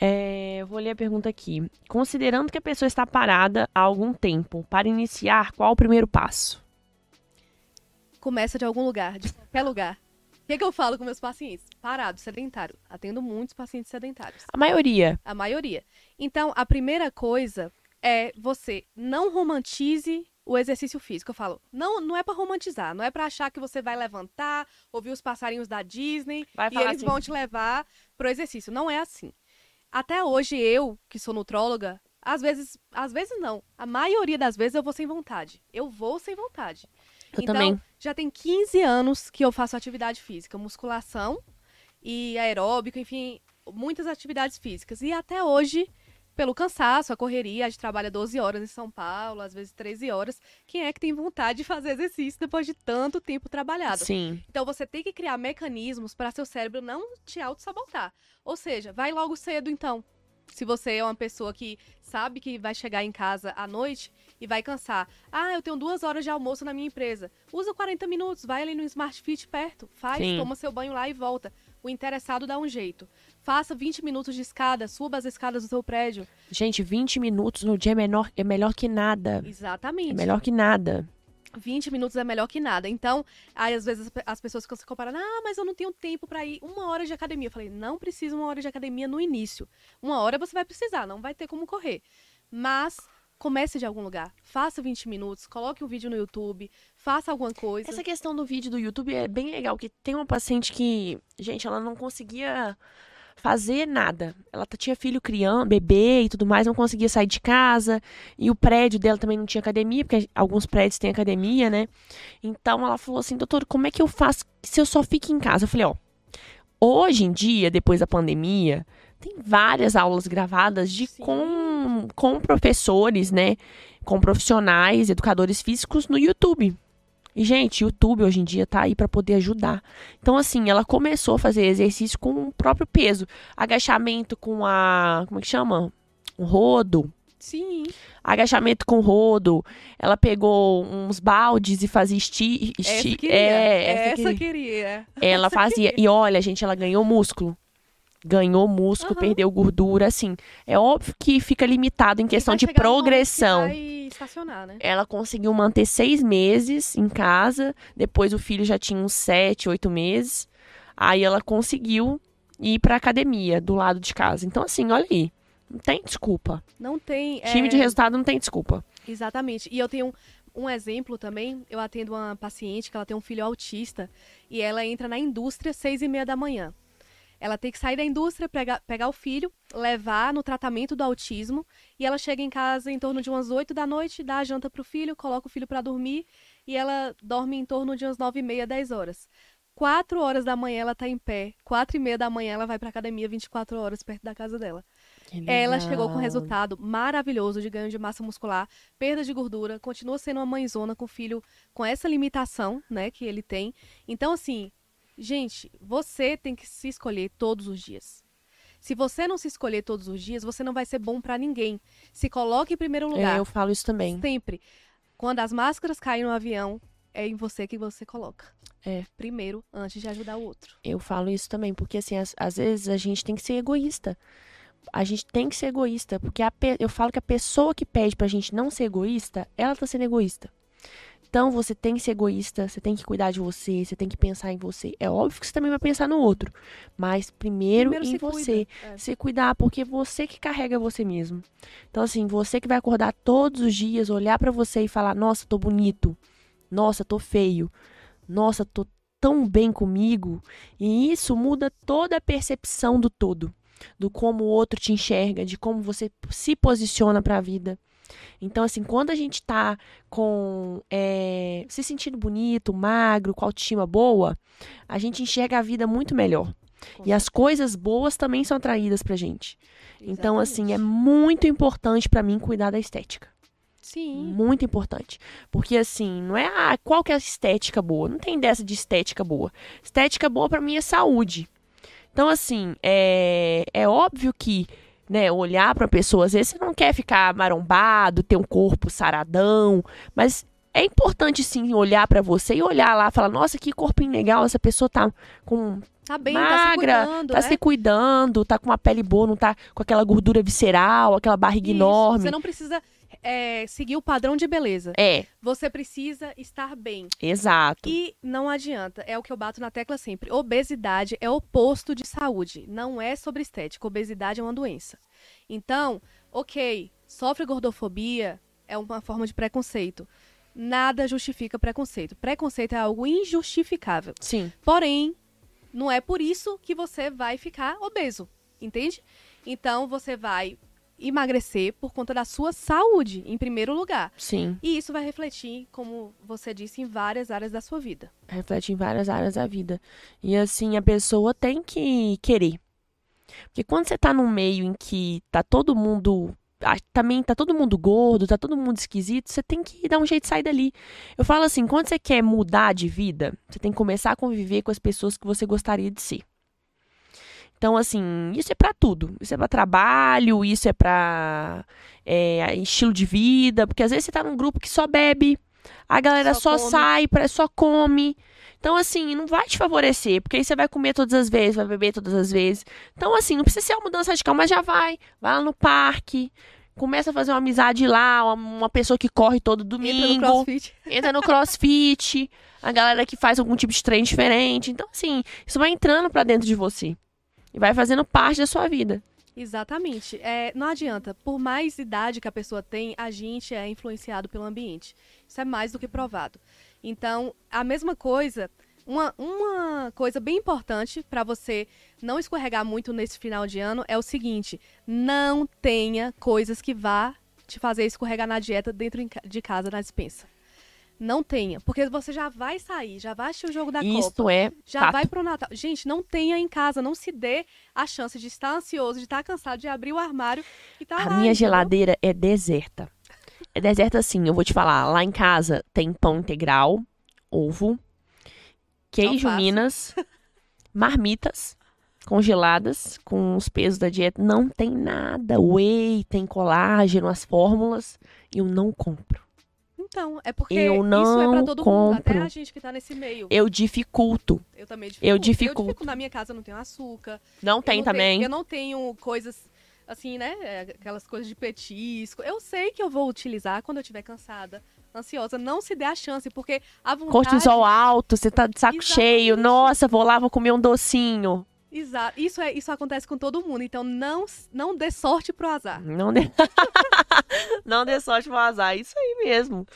É, vou ler a pergunta aqui. Considerando que a pessoa está parada há algum tempo, para iniciar, qual o primeiro passo? Começa de algum lugar, de qualquer lugar. O que, é que eu falo com meus pacientes? Parado, sedentário. Atendo muitos pacientes sedentários. A maioria. A maioria. Então, a primeira coisa é você não romantize o exercício físico. Eu falo, não, não é para romantizar, não é para achar que você vai levantar, ouvir os passarinhos da Disney e eles assim. vão te levar pro exercício. Não é assim. Até hoje eu, que sou nutróloga, às vezes, às vezes não, a maioria das vezes eu vou sem vontade. Eu vou sem vontade. Eu então, também. já tem 15 anos que eu faço atividade física, musculação e aeróbico, enfim, muitas atividades físicas. E até hoje, pelo cansaço, a correria, a gente trabalha 12 horas em São Paulo, às vezes 13 horas. Quem é que tem vontade de fazer exercício depois de tanto tempo trabalhado? Sim. Então você tem que criar mecanismos para seu cérebro não te auto-sabotar. Ou seja, vai logo cedo então. Se você é uma pessoa que sabe que vai chegar em casa à noite e vai cansar. Ah, eu tenho duas horas de almoço na minha empresa. Usa 40 minutos, vai ali no Smart Fit perto, faz, Sim. toma seu banho lá e volta. O interessado dá um jeito. Faça 20 minutos de escada, suba as escadas do seu prédio. Gente, 20 minutos no dia é, menor, é melhor que nada. Exatamente. É melhor que nada. 20 minutos é melhor que nada. Então, aí às vezes as pe- as pessoas ficam se comparando, ah, mas eu não tenho tempo pra ir uma hora de academia. Eu falei, não precisa uma hora de academia no início. Uma hora você vai precisar, não vai ter como correr. Mas comece de algum lugar. Faça 20 minutos, coloque um vídeo no YouTube, faça alguma coisa. Essa questão do vídeo do YouTube é bem legal, que tem uma paciente que, gente, ela não conseguia fazer nada. Ela tinha filho criando, bebê e tudo mais, não conseguia sair de casa. E o prédio dela também não tinha academia, porque alguns prédios têm academia, né? Então ela falou assim, doutor, como é que eu faço se eu só fico em casa? Eu falei, ó, hoje em dia, depois da pandemia, tem várias aulas gravadas de Sim. com, com professores, né? Com profissionais, educadores físicos no YouTube. E, gente, o YouTube hoje em dia tá aí para poder ajudar. Então, assim, ela começou a fazer exercício com o próprio peso. Agachamento com a. Como é que chama? Um rodo. Sim. Agachamento com rodo. Ela pegou uns baldes e fazia esti. Essa esti queria. é, essa essa queria. queria. Ela fazia. E olha, gente, ela ganhou músculo. Ganhou músculo, Aham. perdeu gordura, assim. É óbvio que fica limitado em questão de progressão. Né? Ela conseguiu manter seis meses em casa. Depois o filho já tinha uns sete, oito meses. Aí ela conseguiu ir pra academia do lado de casa. Então, assim, olha aí. Não tem desculpa. Não tem. Time é, de resultado não tem desculpa. Exatamente. E eu tenho um, um exemplo também. Eu atendo uma paciente que ela tem um filho autista e ela entra na indústria às seis e meia da manhã. Ela tem que sair da indústria, pegar, pegar o filho, levar no tratamento do autismo e ela chega em casa em torno de umas oito da noite, dá a janta pro filho, coloca o filho para dormir e ela dorme em torno de umas nove e meia, dez horas. Quatro horas da manhã ela tá em pé, quatro e meia da manhã ela vai pra academia 24 horas perto da casa dela. Ela chegou com um resultado maravilhoso de ganho de massa muscular, perda de gordura, continua sendo uma mãezona com o filho com essa limitação, né, que ele tem. Então, assim, gente, você tem que se escolher todos os dias. Se você não se escolher todos os dias, você não vai ser bom pra ninguém. Se coloque em primeiro lugar. É, eu falo isso também. Sempre. Quando as máscaras caem no avião, é em você que você coloca. É. Primeiro, antes de ajudar o outro. Eu falo isso também, porque assim, às, às vezes a gente tem que ser egoísta. A gente tem que ser egoísta, porque a eu falo que a pessoa que pede pra gente não ser egoísta, ela tá sendo egoísta. Então você tem que ser egoísta, você tem que cuidar de você, você tem que pensar em você. É óbvio que você também vai pensar no outro, mas primeiro, Primeiro em você. cuida. É. Se cuidar, porque você que carrega você mesmo. Então assim, você que vai acordar todos os dias, olhar pra você e falar: "Nossa, tô bonito. Nossa, tô feio. Nossa, tô tão bem comigo". E isso muda toda a percepção do todo, do como o outro te enxerga, de como você se posiciona para a vida. Então, assim, quando a gente tá com é, se sentindo bonito, magro, com autoestima boa, a gente enxerga a vida muito melhor. E as coisas boas também são atraídas pra gente. Então, assim, é Exatamente. muito importante pra mim cuidar da estética. Sim. Muito importante. Porque, assim, não é ah, qual que é a estética boa. Não tem dessa de estética boa. Estética boa pra mim é saúde. Então, assim, é, é óbvio que, né, olhar pra pessoa, às vezes você não quer ficar marombado, ter um corpo saradão, mas é importante, sim, olhar pra você e olhar lá falar, nossa, que corpinho legal, essa pessoa tá com Tá bem, tá se magra, cuidando, tá né? se cuidando, tá com uma pele boa, não tá com aquela gordura visceral, aquela barriga Isso, enorme. Você não precisa é, seguir o padrão de beleza. É, Você precisa estar bem. exato. E não adianta, é o que eu bato na tecla sempre. Obesidade é oposto de saúde, não é sobre estética. Obesidade é uma doença. Então, ok, sofre gordofobia é uma forma de preconceito. Nada justifica preconceito. Preconceito é algo injustificável. Sim. Porém, não é por isso que você vai ficar obeso, entende? Então você vai emagrecer por conta da sua saúde, em primeiro lugar. Sim. E isso vai refletir, como você disse, em várias áreas da sua vida. Reflete em várias áreas da vida. E assim, a pessoa tem que querer. Porque quando você tá num meio em que tá todo mundo. ah, Também tá todo mundo gordo, tá todo mundo esquisito, você tem que dar um jeito de sair dali. Eu falo assim, quando você quer mudar de vida, você tem que começar a conviver com as pessoas que você gostaria de ser. Então, assim, isso é pra tudo. Isso é pra trabalho, isso é pra é, estilo de vida. Porque às vezes você tá num grupo que só bebe, a galera Só só, sai, pra- só come. Então, assim, não vai te favorecer, porque aí você vai comer todas as vezes, vai beber todas as vezes. Então, assim, não precisa ser uma mudança radical, mas já vai. Vai lá no parque, começa a fazer uma amizade lá, uma, pessoa que corre todo Entra no domingo crossfit. entra no crossfit, a galera que faz algum tipo de treino diferente. Então, assim, isso vai entrando pra dentro de você. E vai fazendo parte da sua vida. Exatamente. É, não adianta. Por mais idade que a pessoa tem, a gente é influenciado pelo ambiente. Isso é mais do que provado. Então, a mesma coisa, uma, uma coisa bem importante para você não escorregar muito nesse final de ano é o seguinte: não tenha coisas que vá te fazer escorregar na dieta dentro de casa, na dispensa. Não tenha, porque você já vai sair, já vai assistir o jogo da Copa. Isso é Já fato. vai pro Natal. Gente, não tenha em casa, não se dê a chance de estar ansioso, de estar cansado, de abrir o armário e tá A lá. minha entendeu? geladeira é deserta. É deserta assim, eu vou te falar. Lá em casa tem pão integral, ovo, queijo Alface. Minas, [laughs] marmitas congeladas com os pesos da dieta. Não tem nada. Whey, tem colágeno, as fórmulas. Eu não compro. Então, é porque Eu isso é não pra todo mundo, até compro. a gente que tá nesse meio. Eu dificulto. Eu também dificulto. eu Eu dificulto. dificulto. Na minha casa não tenho açúcar. Não tem não também. Tenho, eu não tenho coisas assim, né? é, Aquelas coisas de petisco. Eu sei que eu vou utilizar quando eu estiver cansada, ansiosa. Não se dê a chance, porque a vontade... Cortisol alto, você tá de saco Exatamente. cheio. Nossa, vou lá, vou comer um docinho. Exato. Isso, é, isso acontece com todo mundo. Então, não, não dê sorte pro azar. Não dê, [laughs] não dê sorte pro azar. Isso aí mesmo.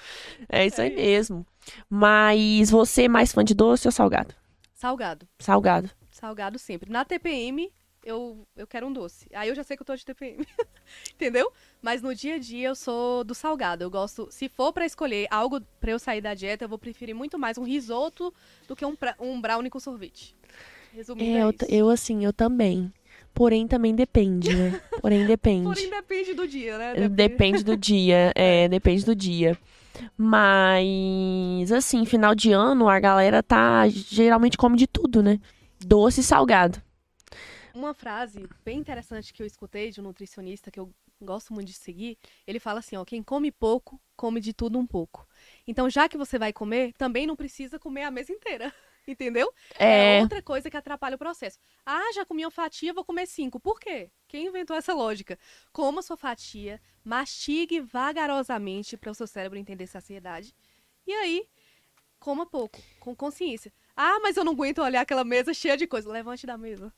É isso É aí isso. mesmo. Mas você é mais fã de doce ou salgado? Salgado. Salgado. Salgado sempre. Na TPM, eu, eu quero um doce. Aí eu já sei que eu tô de TPM. [laughs] Entendeu? Mas no dia a dia eu sou do salgado. Eu gosto. Se for pra escolher algo pra eu sair da dieta, eu vou preferir muito mais um risoto do que um, pra- um brownie com sorvete. Resumindo, É, é eu, eu assim, eu também. Porém, também depende, né? [laughs] Porém, depende. Porém, depende do dia, né? É, Depende do dia, [laughs] é, depende do dia. Mas, assim, final de ano, a galera tá, geralmente come de tudo, né? Doce e salgado. Uma frase bem interessante que eu escutei de um nutricionista que eu gosto muito de seguir, ele fala assim, ó, quem come pouco, come de tudo um pouco. Então, já que você vai comer, também não precisa comer a mesa inteira. [laughs] Entendeu? É, outra coisa que atrapalha o processo. Ah, já comi uma fatia, vou comer cinco. Por quê? Quem inventou essa lógica? Coma sua fatia, mastigue vagarosamente para o seu cérebro entender saciedade. E aí, coma pouco, com consciência. Ah, mas eu não aguento olhar aquela mesa cheia de coisa. Levante da mesa.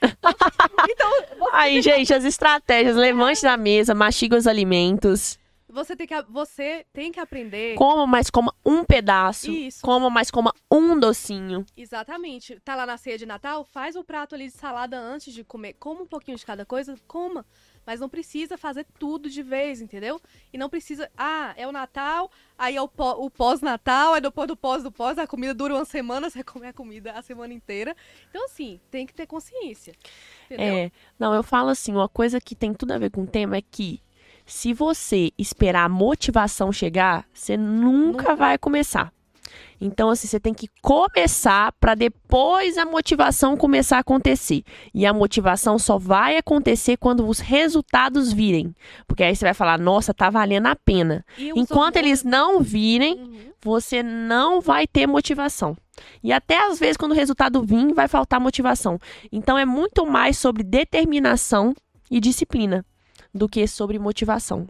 [laughs] então, Aí, gente, as estratégias. Levante da mesa, mastiga os alimentos. Você tem que, você tem que aprender. Coma, mas coma um pedaço. Isso. Coma, mas coma um docinho. Exatamente. Tá lá na ceia de Natal, faz o prato ali de salada antes de comer. Coma um pouquinho de cada coisa, coma. Mas não precisa fazer tudo de vez, entendeu? E não precisa. Ah, é o Natal, aí é o, o pós-Natal, aí depois do pós do pós, a comida dura uma semana, [laughs] você come a comida a semana inteira. Então, assim, tem que ter consciência. Entendeu? É. Não, eu falo assim, uma coisa que tem tudo a ver com o tema é que se você esperar a motivação chegar, você nunca, Nunca. vai começar. Então, assim, você tem que começar para depois a motivação começar a acontecer. E a motivação só vai acontecer quando os resultados virem. Porque aí você vai falar, nossa, tá valendo a pena. Enquanto eles não virem, Uhum. você não vai ter motivação. E até às vezes, quando o resultado vir, vai faltar motivação. Então, é muito mais sobre determinação e disciplina do que sobre motivação.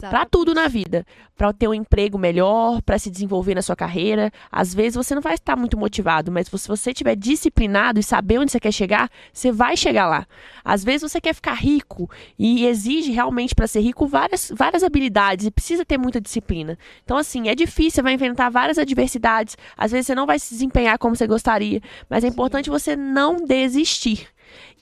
Pra tudo na vida, Pra ter um emprego melhor, pra se desenvolver na sua carreira. Às vezes você não vai estar muito motivado, mas se você estiver disciplinado e saber onde você quer chegar, você vai chegar lá. Às vezes você quer ficar rico e exige realmente pra ser rico várias, várias habilidades e precisa ter muita disciplina. Então assim, é difícil, você vai enfrentar várias adversidades. Às vezes você não vai se desempenhar como você gostaria, mas é importante você não desistir.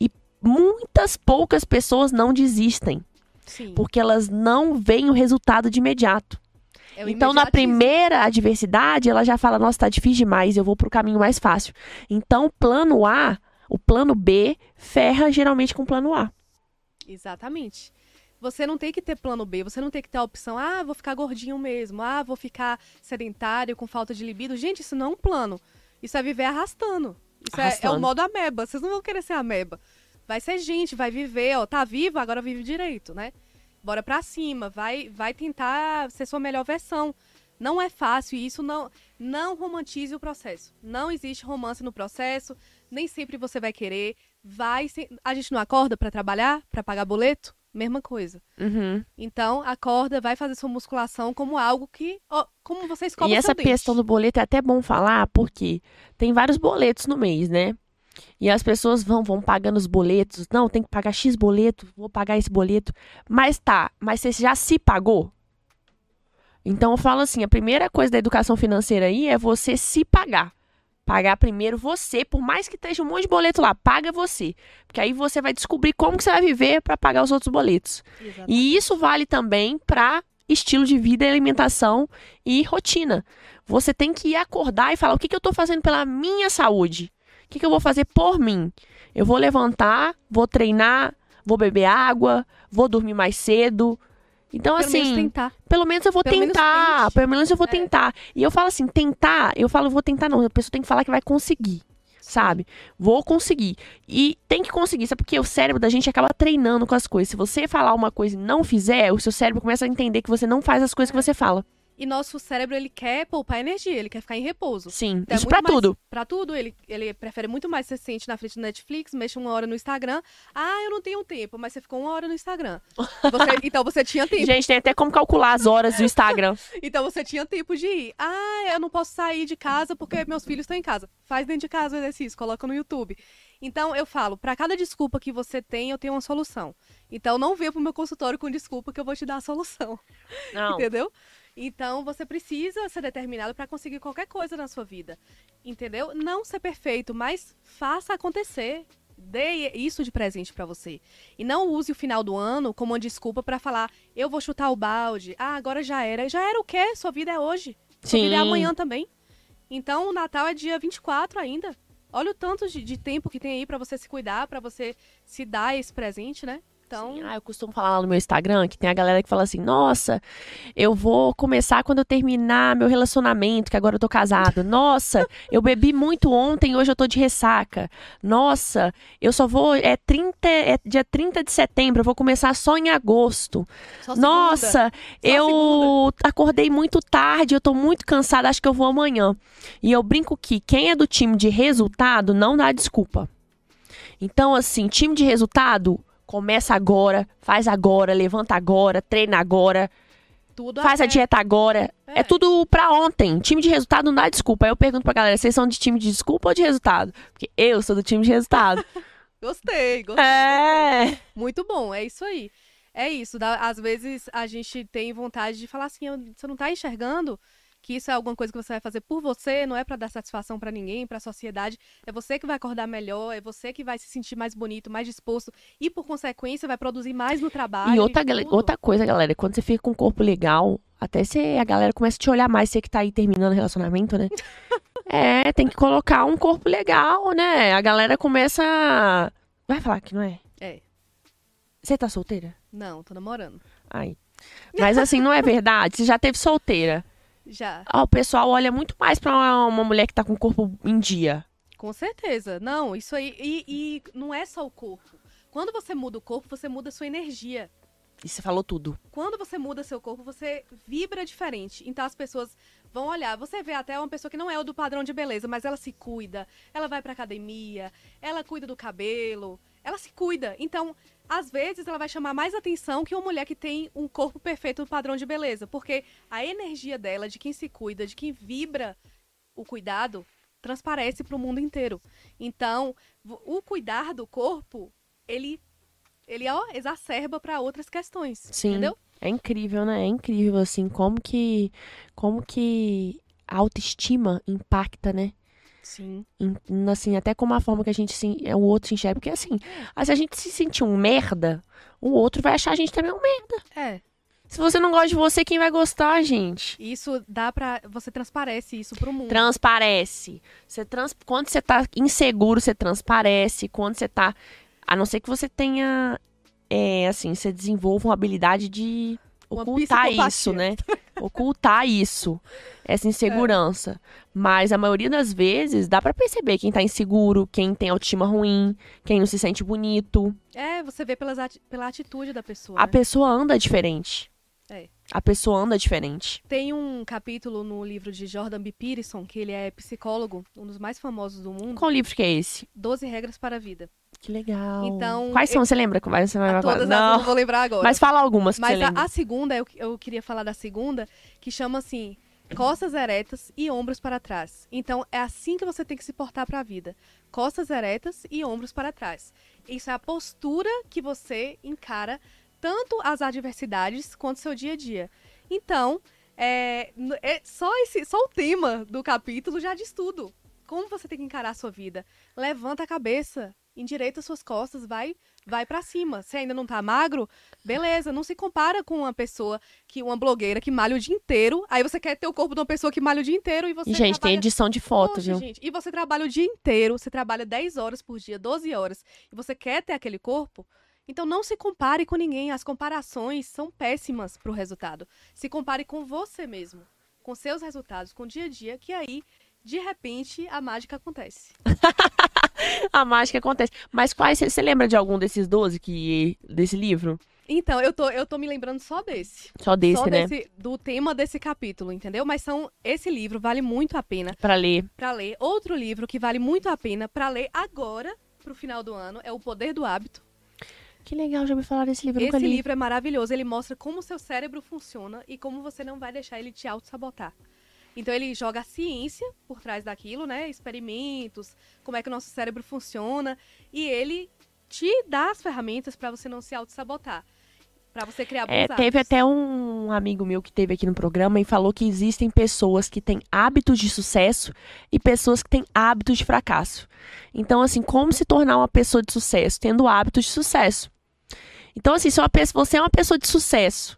E muitas poucas pessoas não desistem. Sim. porque elas não veem o resultado de imediato. É então, na primeira adversidade, ela já fala: Nossa, tá difícil demais, eu vou pro caminho mais fácil. Então, o plano A, o plano B, ferra geralmente com o plano A. Exatamente. Você não tem que ter plano B, você não tem que ter a opção, ah, vou ficar gordinho mesmo, ah, vou ficar sedentário, com falta de libido. Gente, isso não é um plano. Isso é viver arrastando. Isso é- É, Arrastando. o modo ameba. Vocês não vão querer ser ameba. Vai ser gente, vai viver, ó, tá vivo, agora vive direito, né? Bora pra cima, vai, vai tentar ser sua melhor versão. Não é fácil e isso não, não romantize o processo. Não existe romance no processo, nem sempre você vai querer. Vai, se- a gente não acorda pra trabalhar, pra pagar boleto? Mesma coisa. Uhum. Então, acorda, vai fazer sua musculação como algo que, ó, como você escova E o essa questão do boleto é até bom falar, porque tem vários boletos no mês, né? E as pessoas vão, vão pagando os boletos. Não, tem que pagar X boleto, vou pagar esse boleto. Mas tá, mas você já se pagou? Então eu falo assim, a primeira coisa da educação financeira aí é você se pagar. Pagar primeiro você, por mais que esteja um monte de boleto lá, paga você. Porque aí você vai descobrir como que você vai viver para pagar os outros boletos. Exatamente. E isso vale também para estilo de vida, alimentação e rotina. Você tem que acordar e falar: o que, que eu estou fazendo pela minha saúde? O que, que eu vou fazer por mim? Eu vou levantar, vou treinar, vou beber água, vou dormir mais cedo. Então, Pelo menos assim, tentar. pelo menos eu vou Pelo menos tentar. tente. Pelo menos eu vou É. tentar. E eu falo assim, tentar, eu falo, vou tentar não. A pessoa tem que falar que vai conseguir. Sabe? Vou conseguir. E tem que conseguir, sabe? Porque o cérebro da gente acaba treinando com as coisas. Se você falar uma coisa e não fizer, o seu cérebro começa a entender que você não faz as coisas que você fala. E nosso cérebro, ele quer poupar energia, ele quer ficar em repouso. Sim, Então, é isso muito pra mais- tudo. Pra tudo, ele, ele prefere muito mais você sente na frente do Netflix, mexe uma hora no Instagram. Ah, eu não tenho tempo, mas você ficou uma hora no Instagram. Você- [laughs] então você tinha tempo. Gente, tem até como calcular as horas do Instagram. [laughs] Então você tinha tempo de ir. Ah, eu não posso sair de casa porque meus filhos estão em casa. Faz dentro de casa o exercício, coloca no YouTube. Então eu falo, pra cada desculpa que você tem, eu tenho uma solução. Então não venha pro meu consultório com desculpa que eu vou te dar a solução. Não. [laughs] Entendeu? Então você precisa ser determinado pra conseguir qualquer coisa na sua vida. Entendeu? Não ser perfeito, mas faça acontecer. Dê isso de presente pra você. E não use o final do ano como uma desculpa pra falar, eu vou chutar o balde. Ah, agora já era. Já era o quê? Sua vida é hoje. Sua vida é Sim. amanhã também. Então o Natal é dia 24 ainda. Olha o tanto de, de tempo que tem aí pra você se cuidar, pra você se dar esse presente, né? Então, Sim, Ah, eu costumo falar lá no meu Instagram que tem a galera que fala assim: Nossa, eu vou começar quando eu terminar meu relacionamento, que agora eu tô casado. Nossa, eu bebi muito ontem e hoje eu tô de ressaca. Nossa, eu só vou. É, 30, é dia 30 de setembro, eu vou começar só em agosto. só. Nossa, eu segunda. acordei muito tarde, eu tô muito cansada, acho que eu vou amanhã. E eu brinco que quem é do time de resultado não dá desculpa. Então, assim, time de resultado, começa agora, faz agora, levanta agora, treina agora, tudo faz a até- dieta agora. É. É. tudo pra ontem. Time de resultado não dá desculpa. Aí eu pergunto pra galera, vocês são de time de desculpa ou de resultado? Porque eu sou do time de resultado. [laughs] Gostei, gostei. é. Muito bom, é isso aí. É isso. dá- às vezes a gente tem vontade de falar assim, "Eu- você não tá enxergando que isso é alguma coisa que você vai fazer por você, não é pra dar satisfação pra ninguém, pra sociedade. É você que vai acordar melhor, é você que vai se sentir mais bonito, mais disposto e por consequência vai produzir mais no trabalho. E outra, tudo. outra coisa, galera, quando você fica com um corpo legal, até a galera começa a te olhar mais, você que tá aí terminando o relacionamento, né? [laughs] é, tem que colocar um corpo legal, né? A galera começa. a- Vai falar que não é? É. Você tá solteira? Não, tô namorando. Ai. Mas assim, não é verdade? Você já teve solteira. Já. Ah, o pessoal olha muito mais pra uma, uma mulher que tá com o corpo em dia. Com certeza. Não, isso aí. E, e não é só o corpo. Quando você muda o corpo, você muda a sua energia. E você falou tudo. Quando você muda seu corpo, você vibra diferente. Então as pessoas vão olhar. Você vê até uma pessoa que não é o do padrão de beleza, mas ela se cuida, ela vai pra academia, ela cuida do cabelo, ela se cuida. Então, às vezes, ela vai chamar mais atenção que uma mulher que tem um corpo perfeito no padrão de beleza. Porque a energia dela, de quem se cuida, de quem vibra o cuidado, transparece pro mundo inteiro. Então, o cuidar do corpo, ele. Ele, ó, exacerba pra outras questões. Sim. Entendeu? É incrível, né? É incrível, assim, como que. Como que a autoestima impacta, né? Sim. Em- Assim, até como a forma que a gente se, é, o outro se enxerga. Porque assim, se a gente se sentir um merda, o outro vai achar a gente também um merda. É. Se você não gosta de você, quem vai gostar, gente? Isso dá pra. Você transparece isso pro mundo. Transparece. Você trans... Quando você tá inseguro, você transparece. Quando você tá. A não ser que você tenha. É, assim, você desenvolva uma habilidade de Uma ocultar isso, né? Ocultar isso. Essa insegurança. Mas a maioria das vezes dá pra perceber quem tá inseguro, quem tem autoestima ruim, quem não se sente bonito. É, você vê pelas ati- pela atitude da pessoa. A né? pessoa anda diferente. É. A pessoa anda diferente. Tem um capítulo no livro de Jordan B. Peterson, que ele é psicólogo, um dos mais famosos do mundo, Qual livro que é esse? 12 regras para a vida. Que legal. Então, Quais são? Você lembra? Quais você vai A agora? todas eu Não. não vou lembrar agora. Mas fala algumas que Mas você a, a segunda, eu, eu queria falar da segunda, que chama assim, costas eretas e ombros para trás. Então, é assim que você tem que se portar para a vida. Costas eretas e ombros para trás. Isso é a postura que você encara tanto as adversidades quanto o seu dia a dia. Então, é, é só, esse, só o tema do capítulo já diz tudo. Como você tem que encarar a sua vida. Levanta a cabeça, endireita suas costas, vai vai para cima. Se ainda não tá magro, beleza, não se compara com uma pessoa que uma blogueira que malha o dia inteiro. Aí você quer ter o corpo de uma pessoa que malha o dia inteiro e você E, gente, tem trabalha... edição de foto, Poxa, viu? gente, e você trabalha o dia inteiro, você trabalha 10 horas por dia, 12 horas, e você quer ter aquele corpo, então não se compare com ninguém. As comparações são péssimas pro resultado. Se compare com você mesmo, com seus resultados, com o dia a dia, que aí, de repente, a mágica acontece. [laughs] [laughs] A mágica acontece. Mas quais. Você lembra de algum desses 12 que, desse livro? Então, eu tô, eu tô me lembrando só desse. Só desse, só né? desse, do tema desse capítulo, entendeu? Mas são esse livro vale muito a pena Pra ler. para ler. Outro livro que vale muito a pena para ler agora, pro final do ano, é O Poder do Hábito. Que legal, já ouvi falar desse livro. Esse li. livro é maravilhoso, ele mostra como o seu cérebro funciona e como você não vai deixar ele te auto-sabotar. Então ele joga a ciência por trás daquilo, né? Experimentos, como é que o nosso cérebro funciona e ele te dá as ferramentas para você não se auto-sabotar, para você criar bons É, hábitos. teve até um amigo meu que teve aqui no programa e falou que existem pessoas que têm hábitos de sucesso e pessoas que têm hábitos de fracasso. Então, assim, como se tornar uma pessoa de sucesso? Tendo hábitos de sucesso. Então, assim, se uma pessoa- você é uma pessoa de sucesso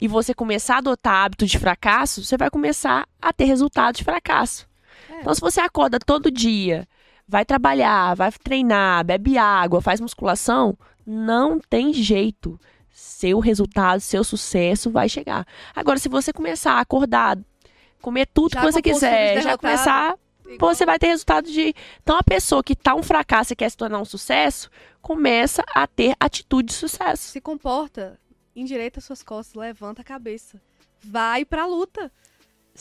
e você começar a adotar hábitos de fracasso, você vai começar a ter resultados de fracasso. É. Então, se você acorda todo dia, vai trabalhar, vai treinar, bebe água, faz musculação, não tem jeito. Seu resultado, seu sucesso vai chegar. Agora, se você começar a acordar, comer tudo Já que você quiser, já começar, você vai ter resultado de. Então, a pessoa que tá um fracasso e quer se tornar um sucesso, começa a ter atitude de sucesso. se comporta, endireita suas costas, levanta a cabeça. Vai pra luta.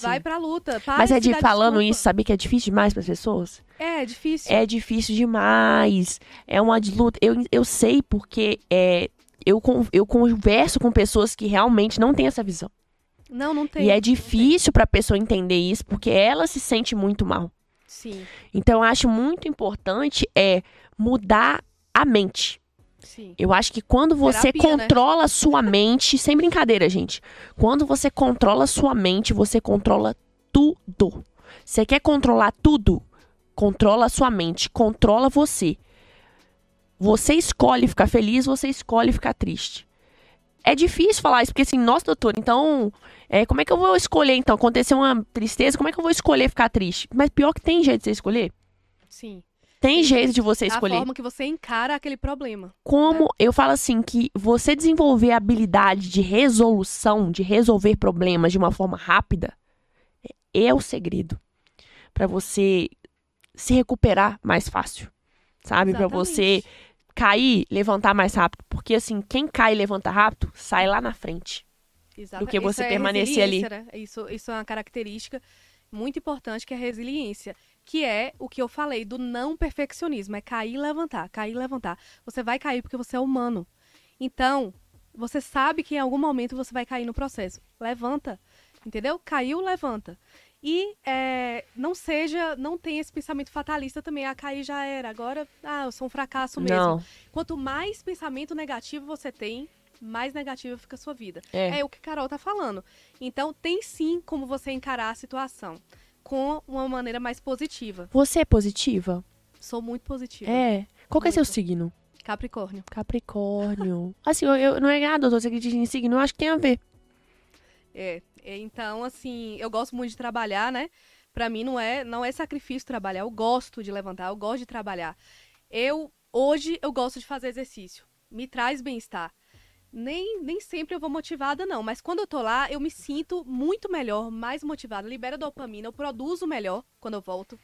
Vai Sim. pra luta. Para Mas é de falando desculpa. isso, sabia que é difícil demais para as pessoas? É, é difícil. É difícil demais. É uma luta. Eu, eu sei porque é, eu, eu converso com pessoas que realmente não têm essa visão. Não, não tem. e é difícil para a pessoa entender isso porque ela se sente muito mal. Sim, Então eu acho muito importante é mudar a mente. Sim. Eu acho que quando você Terapia, né? controla a sua mente, sem brincadeira, gente. Quando você controla sua mente, você controla tudo. Você quer controlar tudo? Controla sua mente, controla você. Você escolhe ficar feliz, você escolhe ficar triste. É difícil falar isso, porque assim, nossa, doutor, então, é, como é que eu vou escolher, então? Aconteceu uma tristeza, como é que eu vou escolher ficar triste? Mas pior que tem jeito de você escolher. Sim. Tem jeito de você A escolher. forma que você encara aquele problema. Como eu falo assim, que você desenvolver a habilidade de resolução, de resolver problemas de uma forma rápida, é o segredo para você se recuperar mais fácil, sabe? Para você cair, levantar mais rápido, porque assim, quem cai e levanta rápido sai lá na frente. Exatamente. do que você Isso é permanecer ali. resiliência, né? Isso, isso é uma característica muito importante que é a resiliência, que é o que eu falei do não perfeccionismo, é cair e levantar, cair e levantar. Você vai cair porque você é humano. Então, você sabe que em algum momento você vai cair no processo. Levanta, entendeu? Caiu, levanta. E é, não seja, não tenha esse pensamento fatalista também. Ah, cair já era. Agora, ah, eu sou um fracasso mesmo. Não, Quanto mais pensamento negativo você tem, mais negativa fica a sua vida. é. É o que Carol tá falando. Então, tem sim como você encarar a situação. Com uma maneira mais positiva. Você é positiva? Sou muito positiva. É. Qual que é seu Muito. signo? Capricórnio. Capricórnio. [laughs] Assim, eu, eu- não é ah, doutor, você acredita em signo? Eu acho que tem a ver. É, é, então, assim, eu gosto muito de trabalhar, né? Pra mim não é, não é sacrifício trabalhar. Eu gosto de levantar, eu gosto de trabalhar. Eu, hoje, eu gosto de fazer exercício. Me traz bem-estar. Nem, nem sempre eu vou motivada, não. Mas quando eu tô lá, eu me sinto muito melhor, mais motivada. Libera dopamina, eu produzo melhor quando eu volto.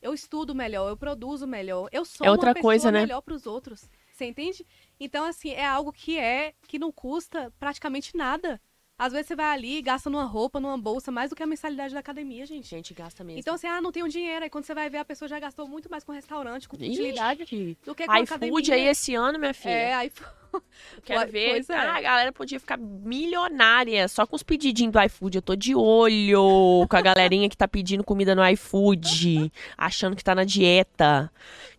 Eu estudo melhor, eu produzo melhor. Eu sou É outra uma pessoa coisa, né? melhor pros outros. Você entende? Então, assim, é algo que é, que não custa praticamente nada. Às vezes você vai ali e gasta numa roupa, numa bolsa, mais do que a mensalidade da academia, gente. Gente, gasta mesmo. Então, assim, ah, não tenho dinheiro. Aí quando você vai ver, a pessoa já gastou muito mais com restaurante, com utilidade, Ixi, do que com academia. iFood aí esse ano, minha filha. É, aí [laughs] Quero ver. é. Ah, a galera podia ficar milionária só com os pedidinhos do iFood. Eu tô de olho com a galerinha que tá pedindo comida no iFood, [laughs] achando que tá na dieta.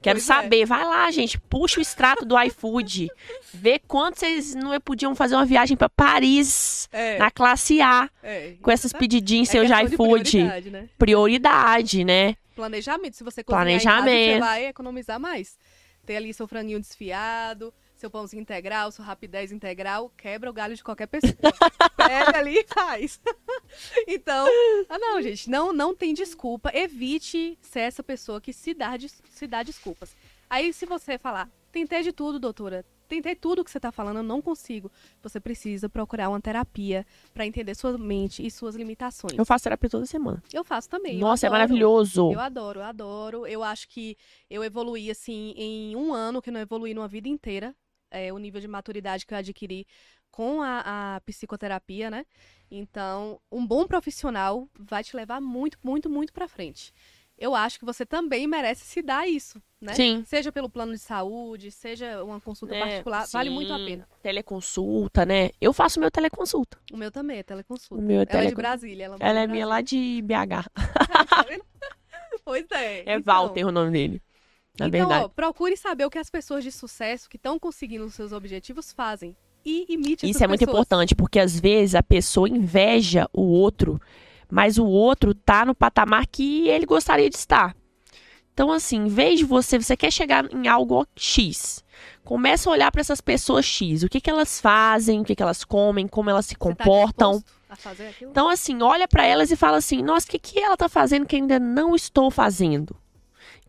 Quero Pois é. saber. Vai lá, gente. Puxa o extrato do iFood. Vê quanto vocês não podiam fazer uma viagem pra Paris é, na classe A é, com esses pedidinhos É seus de iFood. prioridade, né? Prioridade, né? Planejamento. Se você cozinhar você Planejamento. vai economizar mais. Ter ali seu franguinho desfiado, seu pãozinho integral, seu rapidez integral, quebra o galho de qualquer pessoa. [laughs] Pega ali e faz. [laughs] então, ah, não, gente, não, não tem desculpa. Evite ser essa pessoa que se dá, se dá desculpas. Aí, se você falar, tentei de tudo, doutora, tentei tudo que você tá falando, eu não consigo. Você precisa procurar uma terapia pra entender sua mente e suas limitações. Eu faço terapia toda semana. Eu faço também. Nossa, é maravilhoso. Eu adoro, eu adoro. Eu acho que eu evoluí, assim, em um ano, que não evoluí numa vida inteira. É, o nível de maturidade que eu adquiri com a, a psicoterapia, né? Então, um bom profissional vai te levar muito, muito, muito pra frente. Eu acho que você também merece se dar isso, né? Sim. Seja pelo plano de saúde, seja uma consulta É, particular, vale sim. muito a pena. Teleconsulta, né? Eu faço meu teleconsulta. O meu também é teleconsulta. O meu é Ela é de. Brasília. Ela, Ela é minha lá de BH. [laughs] Tá pois é. É então. Walter o nome dele. Na então, verdade. ó, procure saber o que as pessoas de sucesso que estão conseguindo os seus objetivos fazem. E imite Isso é muito pessoas. importante, porque às vezes a pessoa inveja o outro, mas o outro tá no patamar que ele gostaria de estar. Então, assim, em vez de você, você quer chegar em algo X. Começa a olhar para essas pessoas X. O que, que elas fazem, o que, que elas comem, como elas se tá comportam. aquilo? Então, assim, olha pra elas e fala assim: nossa, o que, que ela tá fazendo que ainda não estou fazendo?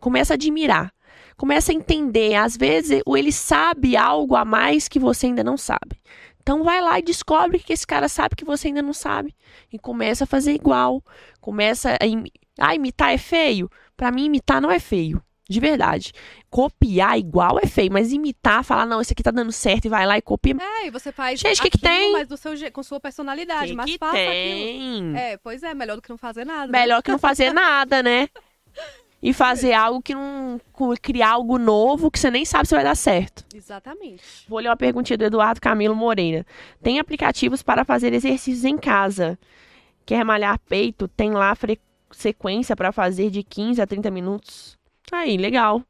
Começa a admirar. Começa a entender. Às vezes, o- ele sabe algo a mais que você ainda não sabe. Então, vai lá e descobre o que esse cara sabe que você ainda não sabe. E começa a fazer igual. Começa a. Imi... Ah, imitar é feio? Pra mim, imitar não é feio. De verdade. Copiar igual é feio, mas imitar, falar, não, esse aqui tá dando certo e vai lá e copia. É, e você faz Gente, que que aquilo, tem? mas do seu, com sua personalidade. Que mas que faça aquilo. tem? É, pois é, melhor do que não fazer nada. né? Melhor que não fazer nada, né? [laughs] E fazer algo que não. criar algo novo que você nem sabe se vai dar certo. Exatamente. Vou ler uma perguntinha do Eduardo Camilo Moreira. Tem aplicativos para fazer exercícios em casa. Quer malhar peito? Tem lá sequência para fazer de 15 a 30 minutos. Aí, legal.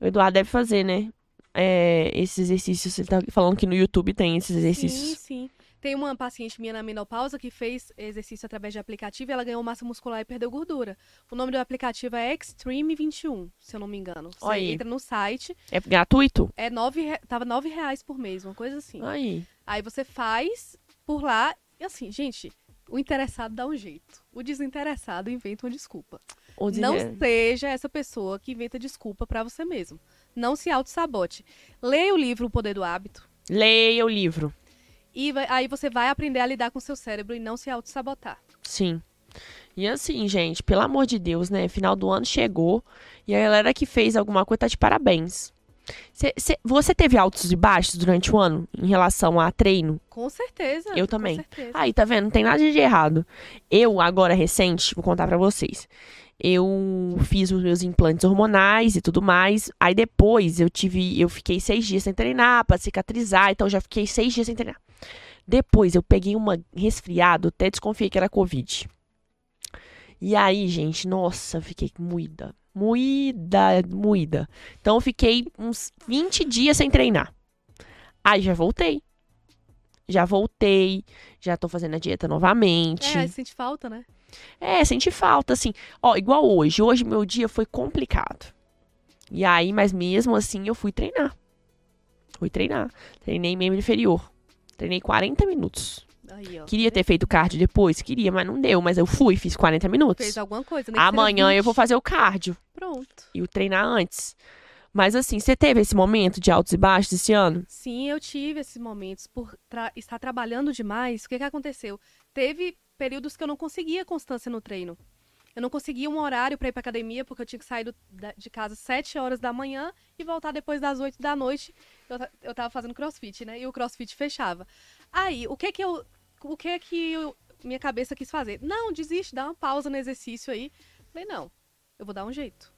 O Eduardo deve fazer, né? É, esses exercícios. Ele tá falando que no YouTube tem esses exercícios. Sim, sim. Tem uma paciente minha na menopausa que fez exercício através de aplicativo e ela ganhou massa muscular e perdeu gordura. O nome do aplicativo é Extreme 21, se eu não me engano. Você entra no site, É gratuito? é nove, tava nove reais por mês, uma coisa assim. Aí. Aí você faz por lá e assim, gente, o interessado dá um jeito. O desinteressado inventa uma desculpa. Não seja essa pessoa que inventa desculpa pra você mesmo. Não se auto-sabote. Leia o livro O Poder do Hábito. Leia o livro. E vai- aí você vai aprender a lidar com seu cérebro e não se auto-sabotar. Sim. E assim, gente, pelo amor de Deus, né? Final do ano chegou e a galera que fez alguma coisa tá de parabéns. Cê- cê- você teve altos e baixos durante o ano em relação a treino? Com certeza. Eu com também. certeza. Aí, tá vendo? Não tem nada de errado. Eu, agora recente, vou contar pra vocês. Eu fiz os meus implantes hormonais e tudo mais. Aí depois eu tive, eu fiquei seis dias sem treinar pra cicatrizar, então eu já fiquei seis dias sem treinar. Depois eu peguei uma resfriado, até desconfiei que era Covid. E aí, gente, nossa, fiquei moída. Moída, moída. Então eu fiquei uns 20 dias sem treinar. Aí já voltei. já voltei, já tô fazendo a dieta novamente. É, sente falta, né? É, sente falta, assim. Ó, igual hoje. Hoje meu dia foi complicado. E aí, mas mesmo assim, eu fui treinar. Fui treinar. Treinei membro inferior. Treinei 40 minutos. Aí. Queria ter feito cardio depois? Queria, mas não deu. Mas eu fui, fiz 40 minutos. Fez alguma coisa, né? Amanhã eu 20. vou fazer o cardio Pronto. e o treinar antes. Mas assim, você teve esse momento de altos e baixos esse ano? Sim, eu tive esses momentos por tra- estar trabalhando demais. O que, que aconteceu? Teve períodos que eu não conseguia constância no treino. Eu não conseguia um horário para ir para academia porque eu tinha que sair do- da- de casa às 7 horas da manhã e voltar depois das 8 da noite. Eu, eu tava fazendo crossfit, né? E o crossfit fechava. Aí, o que que eu. O que que eu- minha cabeça quis fazer? Não, desiste, dá uma pausa no exercício aí. Falei, não, eu vou dar um jeito.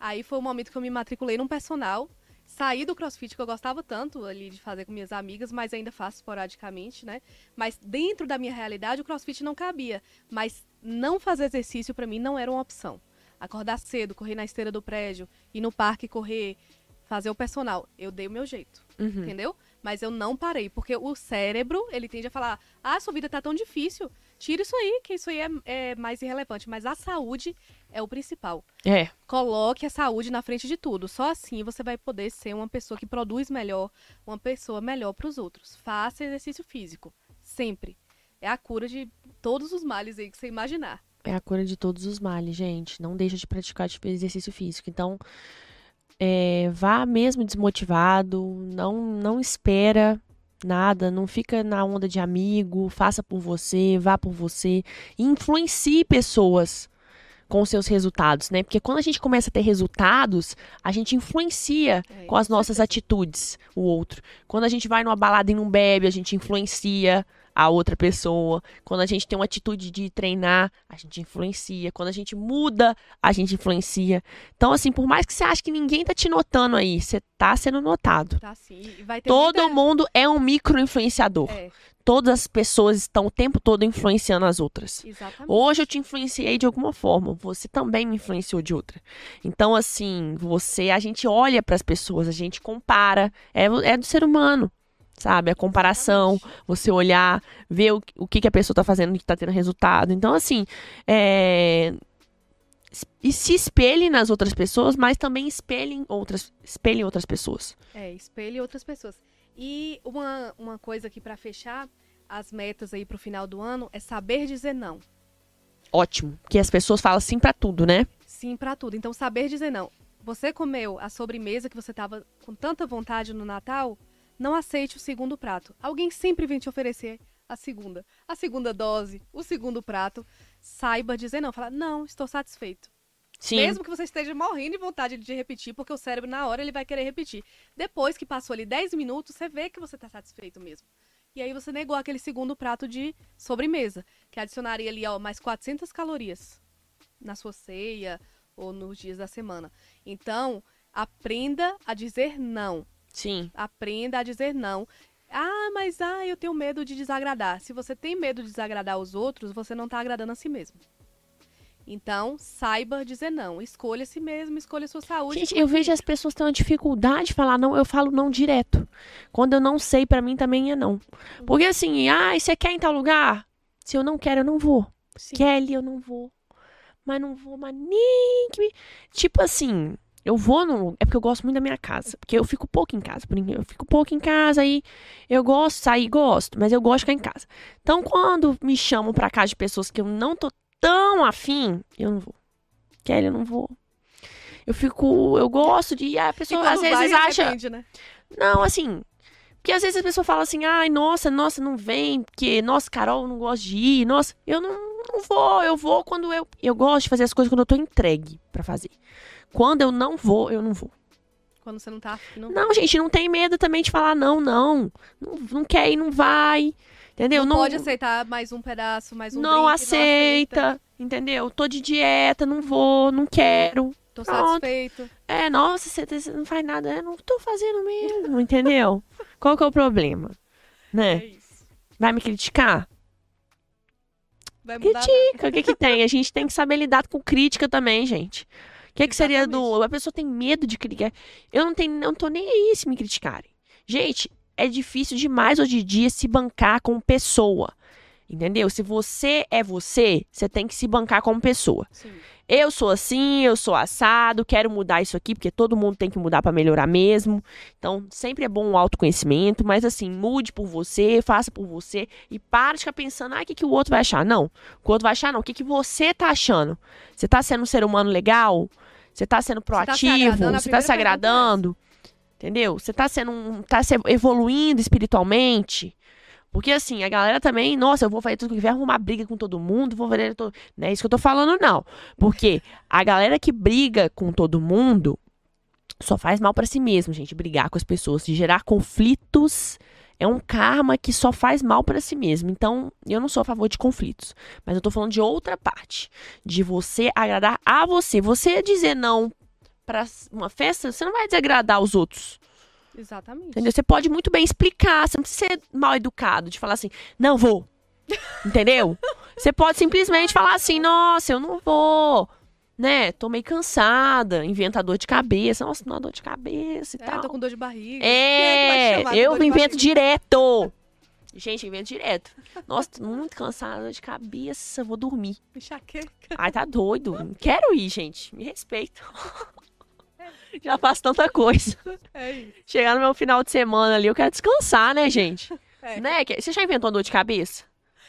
Aí foi o momento que eu me matriculei num personal. Saí do crossfit que eu gostava tanto ali de fazer com minhas amigas, mas ainda faço esporadicamente, né? Mas dentro da minha realidade, o crossfit não cabia. Mas não fazer exercício pra mim não era uma opção. Acordar cedo, correr na esteira do prédio, ir no parque correr, fazer o personal. Eu dei o meu jeito, Uhum. entendeu? Mas eu não parei, porque o cérebro, ele tende a falar: ah, sua vida tá tão difícil, tira isso aí, que isso aí é, é mais irrelevante. Mas a saúde é o principal É. coloque a saúde na frente de tudo. Só assim você vai poder ser uma pessoa que produz melhor, uma pessoa melhor para os outros. Faça exercício físico, sempre. É a cura de todos os males aí que você imaginar. É a cura de todos os males, gente. Não deixa de praticar tipo, exercício físico. Então, é, vá mesmo desmotivado, não, não espera nada, não fica na onda de amigo, faça por você, vá por você, influencie pessoas com os seus resultados, né? Porque quando a gente começa a ter resultados, a gente influencia É, com as nossas certeza. atitudes o outro. Quando a gente vai numa balada e não bebe, a gente influencia a outra pessoa. Quando a gente tem uma atitude de treinar, a gente influencia. Quando a gente muda, a gente influencia. Então, assim, por mais que você ache que ninguém tá te notando aí, você tá sendo notado. Tá sim. Todo muita- mundo é um micro-influenciador. É, Todas as pessoas estão o tempo todo influenciando as outras. exatamente. Hoje eu te influenciei de alguma forma, você também me influenciou de outra. Então, assim, você, a gente olha para as pessoas, a gente compara, é, é do ser humano, sabe? A comparação, você olhar, ver o, o que, que a pessoa tá fazendo que tá tendo resultado. Então, assim, é, e se espelhe nas outras pessoas, mas também espelhem outras, espelhem outras pessoas. É, espelhe outras pessoas. E uma, uma coisa aqui para fechar, as metas aí pro final do ano é saber dizer não. Ótimo, porque as pessoas falam sim para tudo, né? Sim pra tudo. Então, saber dizer não. Você comeu a sobremesa que você tava com tanta vontade no Natal, não aceite o segundo prato. Alguém sempre vem te oferecer a segunda. A segunda dose, o segundo prato. Saiba dizer não. Fala, não, estou satisfeito. Sim. Mesmo que você esteja morrendo de vontade de repetir, porque o cérebro, na hora, ele vai querer repetir. Depois que passou ali 10 minutos, você vê que você está satisfeito mesmo. E aí você negou aquele segundo prato de sobremesa, que adicionaria ali, ó, mais 400 calorias na sua ceia ou nos dias da semana. Então, aprenda a dizer não. Sim. Aprenda a dizer não. Ah, mas ah, eu tenho medo de desagradar. Se você tem medo de desagradar os outros, você não está agradando a si mesmo. Então, saiba dizer não. Escolha a si mesmo, escolha a sua saúde. Gente, eu vejo as pessoas tendo uma dificuldade de falar não, eu falo não direto. Quando eu não sei, pra mim também é não. Porque assim, ah, você quer em tal lugar? Se eu não quero, eu não vou. Sim. Kelly, eu não vou. Mas não vou, mas nem. Tipo assim, eu vou no... É porque eu gosto muito da minha casa. Porque eu fico pouco em casa. por Eu fico pouco em casa aí eu gosto de sair, gosto. Mas eu gosto de ficar em casa. Então, quando me chamam pra casa de pessoas que eu não tô tão afim, eu não vou. Kelly, eu não vou. Eu fico... Eu gosto de... ir, A pessoa às vezes vai, acha... arrepende, né? Não, assim. Porque às vezes a pessoa fala assim, ai, nossa, nossa, não vem, porque, nossa, Carol, não gosta de ir, nossa, eu não, não vou, eu vou quando eu. Eu gosto de fazer as coisas quando eu tô entregue pra fazer. Quando eu não vou, eu não vou. Quando você não tá afim, não, Não, gente, não tem medo também de falar não, não. Não, não quer ir, não vai. Entendeu? não pode aceitar mais um pedaço, mais um Não drink, aceita, entendeu? Tô de dieta, não vou, não quero. Tô Pronto. satisfeito. É, nossa, você você não faz nada. Eu não tô fazendo mesmo, entendeu? [laughs] Qual que é o problema? Né? É isso. Vai me criticar? Vai nada. Critica. O que que tem? A gente tem que saber lidar com crítica também, gente. O que, que seria do. A pessoa tem medo de criticar. Eu não tenho, não tô nem aí se me criticarem. Gente, é difícil demais hoje em dia se bancar como pessoa. Entendeu? Se você é você, você tem que se bancar como pessoa. Sim. Eu sou assim, eu sou assado, quero mudar isso aqui, porque todo mundo tem que mudar pra melhorar mesmo. Então, sempre é bom o autoconhecimento, mas assim, mude por você, faça por você e para de ficar pensando, ah, o que, que o outro vai achar? Não, o outro vai achar não, o que, que você tá achando? Você tá sendo um ser humano legal? Você tá sendo tá se proativo? Você tá se agradando? Entendeu? Você tá sendo um, tá se evoluindo espiritualmente? Porque assim, a galera também, nossa, eu vou fazer tudo que vai arrumar briga com todo mundo, vou fazer todo... Não é isso que eu tô falando, não. Porque a galera que briga com todo mundo só faz mal pra si mesmo, gente. Brigar com as pessoas, gerar conflitos é um karma que só faz mal pra si mesmo. Então, eu não sou a favor de conflitos, mas eu tô falando de outra parte, de você agradar a você. Você dizer não pra uma festa, você não vai desagradar os outros. Exatamente. Entendeu? Você pode muito bem explicar, você não precisa ser mal educado, de falar assim, não vou. [laughs] Entendeu? Você pode simplesmente falar assim, nossa, eu não vou. Né? Tô meio cansada, inventa dor de cabeça. Nossa, não, dor de cabeça e É, tal. tô com dor de barriga. É É, eu invento barriga? direto. Gente, invento direto. Nossa, tô muito cansada, dor de cabeça, vou dormir. Enxaqueca. Ai, tá doido. Quero ir, gente. Me respeita. Já faço tanta coisa. É isso. Chegar no meu final de semana ali, eu quero descansar, né, gente? É. Né? Que- Você já inventou dor de cabeça?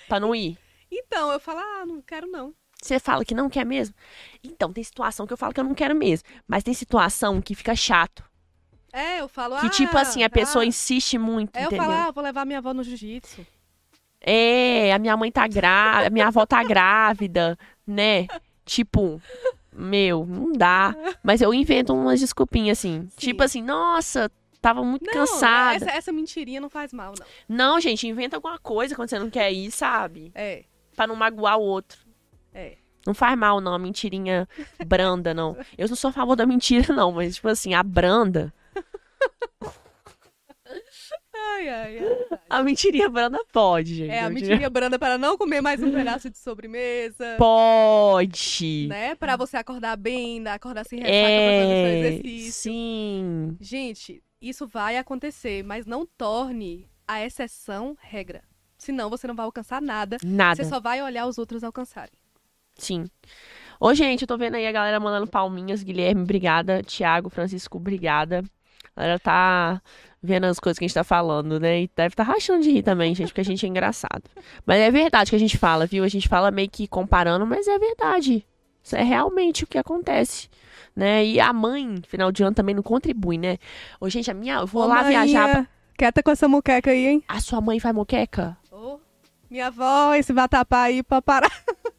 Pra não ir? Então, eu falo, ah, não quero não. Você fala que não quer mesmo? Então, tem situação que eu falo que eu não quero mesmo. Mas tem situação que fica chato. É, eu falo, Que, ah... tipo assim, a pessoa ah. insiste muito, É, eu entendeu? falo, ah, vou levar minha avó no jiu-jitsu. É, a minha mãe tá grávida, a minha avó tá grávida, né? Tipo, meu, não dá. Mas eu invento umas desculpinhas assim. Tipo assim, nossa, tava muito Não, cansada. essa, essa mentirinha não faz mal, não. Não, gente, inventa alguma coisa quando você não quer ir, sabe? É, Pra não magoar o outro. É. Não faz mal, não, a mentirinha branda, não. Eu não sou a favor da mentira, não, mas, tipo assim, a branda. Ai, ai, ai. A mentirinha branda pode, gente. É, a mentirinha branda para não comer mais um pedaço de sobremesa. Pode. Né? Pra você acordar bem, né? acordar sem ressaca pra fazer seu É, exercício. sim. Gente, isso vai acontecer, mas não torne a exceção regra. Senão você não vai alcançar nada. Nada. Você só vai olhar os outros alcançarem. Sim. Ô, gente, eu tô vendo aí a galera mandando palminhas. Guilherme, obrigada. Tiago, Francisco, obrigada. A galera tá vendo as coisas que a gente tá falando, né? E deve tá rachando de rir também, gente, porque a gente é engraçado. Mas é verdade que a gente fala, viu? A gente fala meio que comparando, mas é verdade. Isso é realmente o que acontece. Né? E a mãe, final de ano, também não contribui, né? Ô, gente, a minha. Eu vou Ô, lá viajar. pra- maninha, Quieta com essa muqueca aí, hein? A sua mãe faz moqueca? Ô, minha avó, esse vatapá aí pra parar. [laughs]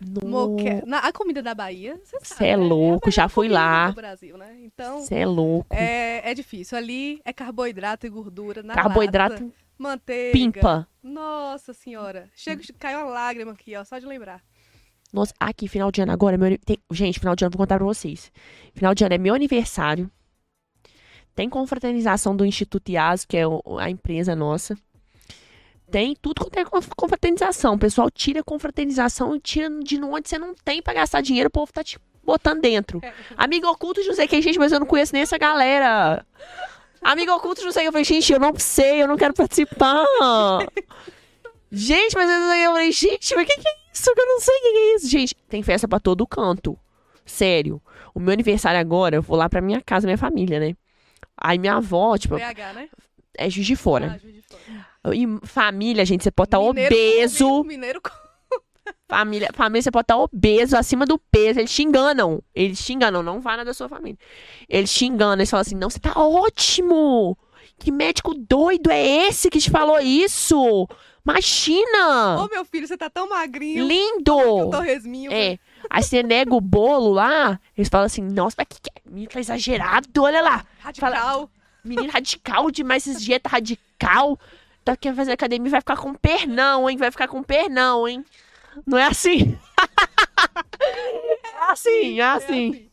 No... Moque... Na, a comida da Bahia, você sabe. Cê é né? louco, a já fui lá. Brasil, né? Então, Você é louco. é, é difícil. Ali é carboidrato e gordura na Carboidrato lata, manteiga. pimpa. Nossa senhora. Chega, caiu uma lágrima aqui, ó, só de lembrar. Nossa, aqui, final de ano agora. é Meu... tem- Gente, final de ano, vou contar pra vocês. Final de ano é meu aniversário. Tem confraternização do Instituto IAS, que é a empresa nossa. Tem tudo quanto é conf- confraternização. O pessoal tira confraternização e tira de onde você não tem pra gastar dinheiro, o povo tá te botando dentro. É. Amigo oculto, não sei quem, gente, mas eu não conheço nem essa galera. Amigo oculto, não sei. Eu falei, gente, eu não sei, eu não quero participar. Gente, mas eu, falei, gente, mas o que, que é isso? Que eu não sei o que, que é isso. Gente, tem festa pra todo canto. Sério. O meu aniversário agora, eu vou lá pra minha casa, minha família, né? Aí minha avó, tipo, BH, né? é Juiz de Fora. Ah, Juiz de Fora. E família, gente, você pode estar Mineiro obeso. Mineiro. [laughs] Família, família, você pode estar obeso, acima do peso. Eles te enganam. Eles te enganam, não vai na da sua família. Eles te enganam, eles falam assim: não, você tá ótimo. Que médico doido é esse que te falou isso? Imagina! Ô, meu filho, você tá tão magrinho. Lindo! O torresminho. É. Aí você nega o bolo lá, eles falam assim: nossa, mas que, que é? Menino tá exagerado, olha lá. Radical. Menino radical demais, esses dieta radical. Tá querendo fazer academia, vai ficar com pernão, hein? Vai ficar com pernão, hein? Não é assim? [laughs] é assim, é assim.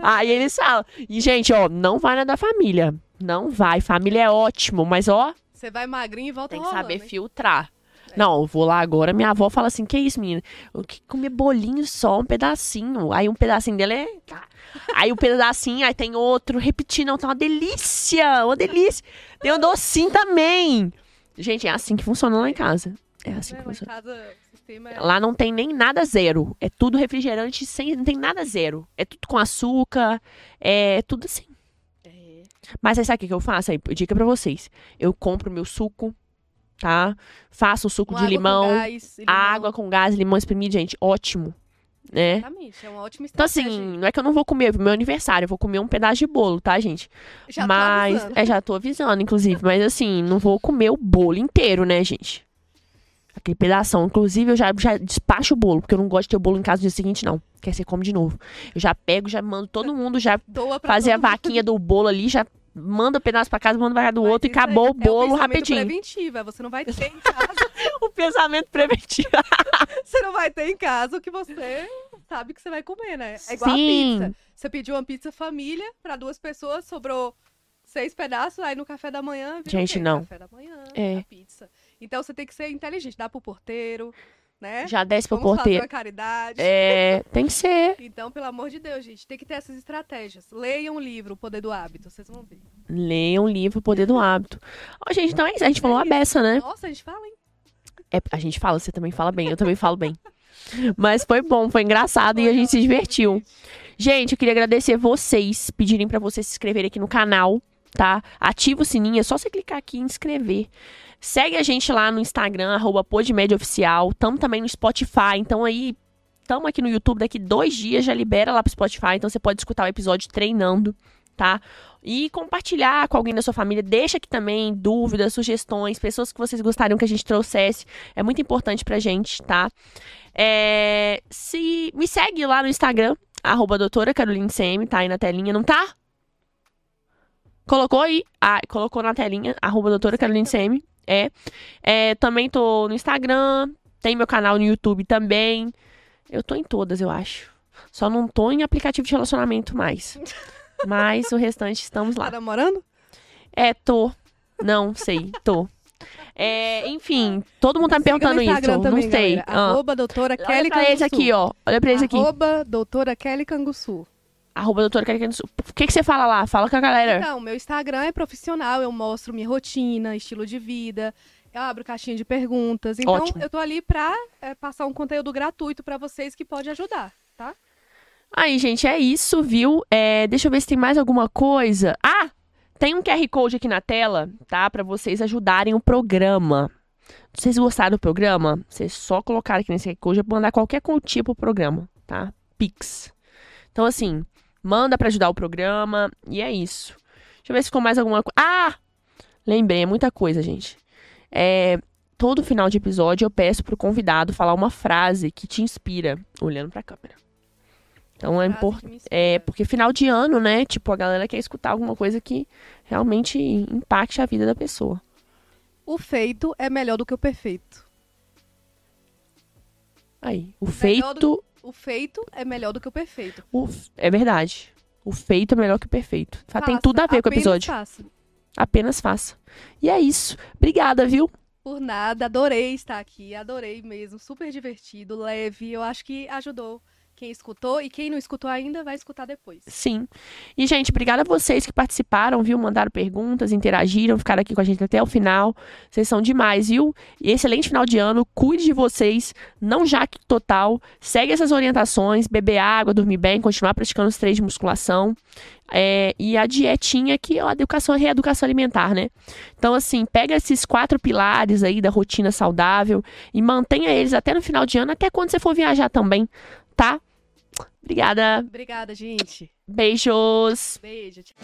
Aí eles falam. E, gente, ó, não vai na da família. Não vai. Família é ótimo, mas, ó, Você vai magrinho e volta tem que rolando, saber hein? filtrar. Não, eu vou lá agora, minha avó fala assim, que isso, menina? Eu que comer bolinho só, um pedacinho. Aí um pedacinho dele é... Aí o pedacinho, aí tem outro, repetir, não, tá uma delícia, uma delícia. Tem um docinho também. Gente, é assim que funciona lá em casa. É assim que funciona. é... Lá não tem nem nada zero. É tudo refrigerante sem. Não tem nada zero. É tudo com açúcar. É tudo assim. É. Mas aí sabe o que eu faço? Aí, dica pra vocês. Eu compro meu suco, tá? Faço o suco Com de água com limão. gás limão. Água com gás, limão espremido, gente. Ótimo. Né? Exatamente, é uma ótima Então, estratégia. assim, não é que eu não vou comer pro meu aniversário, eu vou comer um pedaço de bolo, tá, gente? Já tô mas. avisando. É, já tô avisando, inclusive. Mas assim, não vou comer o bolo inteiro, né, gente? Aquele pedação. Inclusive, eu já, já despacho o bolo, porque eu não gosto de ter o bolo em casa no dia seguinte, não. Quer você come de novo. Eu já pego, já mando todo mundo, já [laughs] pra fazer a todo mundo. vaquinha do bolo ali, já manda um pedaço pra casa, manda vaca do Mas outro e acabou o é bolo pensamento rapidinho. preventivo, é você não vai ter em casa, [laughs] O pensamento preventivo. [laughs] você não vai ter em casa o que você sabe que você vai comer, né? É igual Sim. a pizza. Você pediu uma pizza família pra duas pessoas, sobrou seis pedaços, aí no café da manhã o Gente, não. Café da manhã, É. a pizza. Então você tem que ser inteligente, dá pro porteiro, né? Já desce pro Vamos fazer porteiro. uma caridade. É, tem que ser. Então, pelo amor de Deus, gente, tem que ter essas estratégias. Leiam o livro O Poder do Hábito, vocês vão ver. Leiam um livro, o Poder do Hábito. Ó, gente, então é isso. A gente falou a isso. beça, né? Nossa, a gente fala, hein? É, a gente fala, você também fala bem, eu também falo bem. Mas foi bom, foi engraçado e a gente se divertiu. Gente, eu queria agradecer vocês, pedirem pra vocês se inscreverem aqui no canal, tá? Ativa o sininho, é só você clicar aqui e inscrever. Segue a gente lá no Instagram, arroba Oficial. Tamo também no Spotify, então aí, tamo aqui no YouTube, daqui dois dias já libera lá pro Spotify, então você pode escutar o episódio treinando, tá? E compartilhar com alguém da sua família. Deixa aqui também dúvidas, sugestões, pessoas que vocês gostariam que a gente trouxesse. É muito importante pra gente, tá? É, se me segue lá no Instagram, arroba doutora Caroline CM, tá aí na telinha, não tá? Colocou aí? Ah, colocou na telinha, arroba doutora Caroline CM. É. é. Também tô no Instagram, tem meu canal no YouTube também. Eu tô em todas, eu acho. Só não tô em aplicativo de relacionamento mais. [laughs] Mas o restante estamos lá. Tá namorando? É, tô. Não, sei, tô. É, enfim, todo mundo tá me Siga perguntando isso. Também, não sei. galera. Arroba doutora Olha Kelly pra eles Canguçu. aqui, ó. Olha pra eles aqui. Arroba doutora Kelly Canguçu. Arroba doutora do Sul. O que, que você fala lá? Fala com a galera. Então, meu Instagram é profissional, eu mostro minha rotina, estilo de vida, eu abro caixinha de perguntas. Então, Ótimo. eu tô ali pra é, passar um conteúdo gratuito pra vocês que pode ajudar, tá? Aí, gente, é isso, viu? É, deixa eu ver se tem mais alguma coisa. Ah! Tem um QR Code aqui na tela, tá? Pra vocês ajudarem o programa. Vocês gostaram do programa, vocês só colocarem aqui nesse QR Code e mandar qualquer quantia pro programa, tá? Pix. Então, assim, manda pra ajudar o programa e é isso. Deixa eu ver se ficou mais alguma coisa. Ah! Lembrei, é muita coisa, gente. É, todo final de episódio eu peço pro convidado falar uma frase que te inspira, olhando pra câmera. Então é Frase importante. É, porque final de ano, né? Tipo, a galera quer escutar alguma coisa que realmente impacte a vida da pessoa. O feito é melhor do que o perfeito. Aí, o feito. O feito é melhor do que o perfeito. o é verdade. O feito é melhor que o perfeito. Fa- Tem Faça, tudo a ver com o apenas episódio. faça. Apenas faça. E é isso. Obrigada, viu? Por nada, adorei estar aqui, adorei mesmo, super divertido, leve. Eu acho que ajudou quem escutou e quem não escutou ainda vai escutar depois. Sim. E, gente, obrigada a vocês que participaram, viu? Mandaram perguntas, interagiram, ficaram aqui com a gente até o final. Vocês são demais, viu? E excelente final de ano. Cuide de vocês. Não jaque total. Segue essas orientações. Beber água, dormir bem, continuar praticando os três de musculação. É, e a dietinha, que é a educação, a reeducação alimentar, né? Então, assim, pega esses quatro pilares aí da rotina saudável e mantenha eles até no final de ano, até quando você for viajar também, tá? Obrigada. Obrigada, gente. Beijos. Beijo. tchau.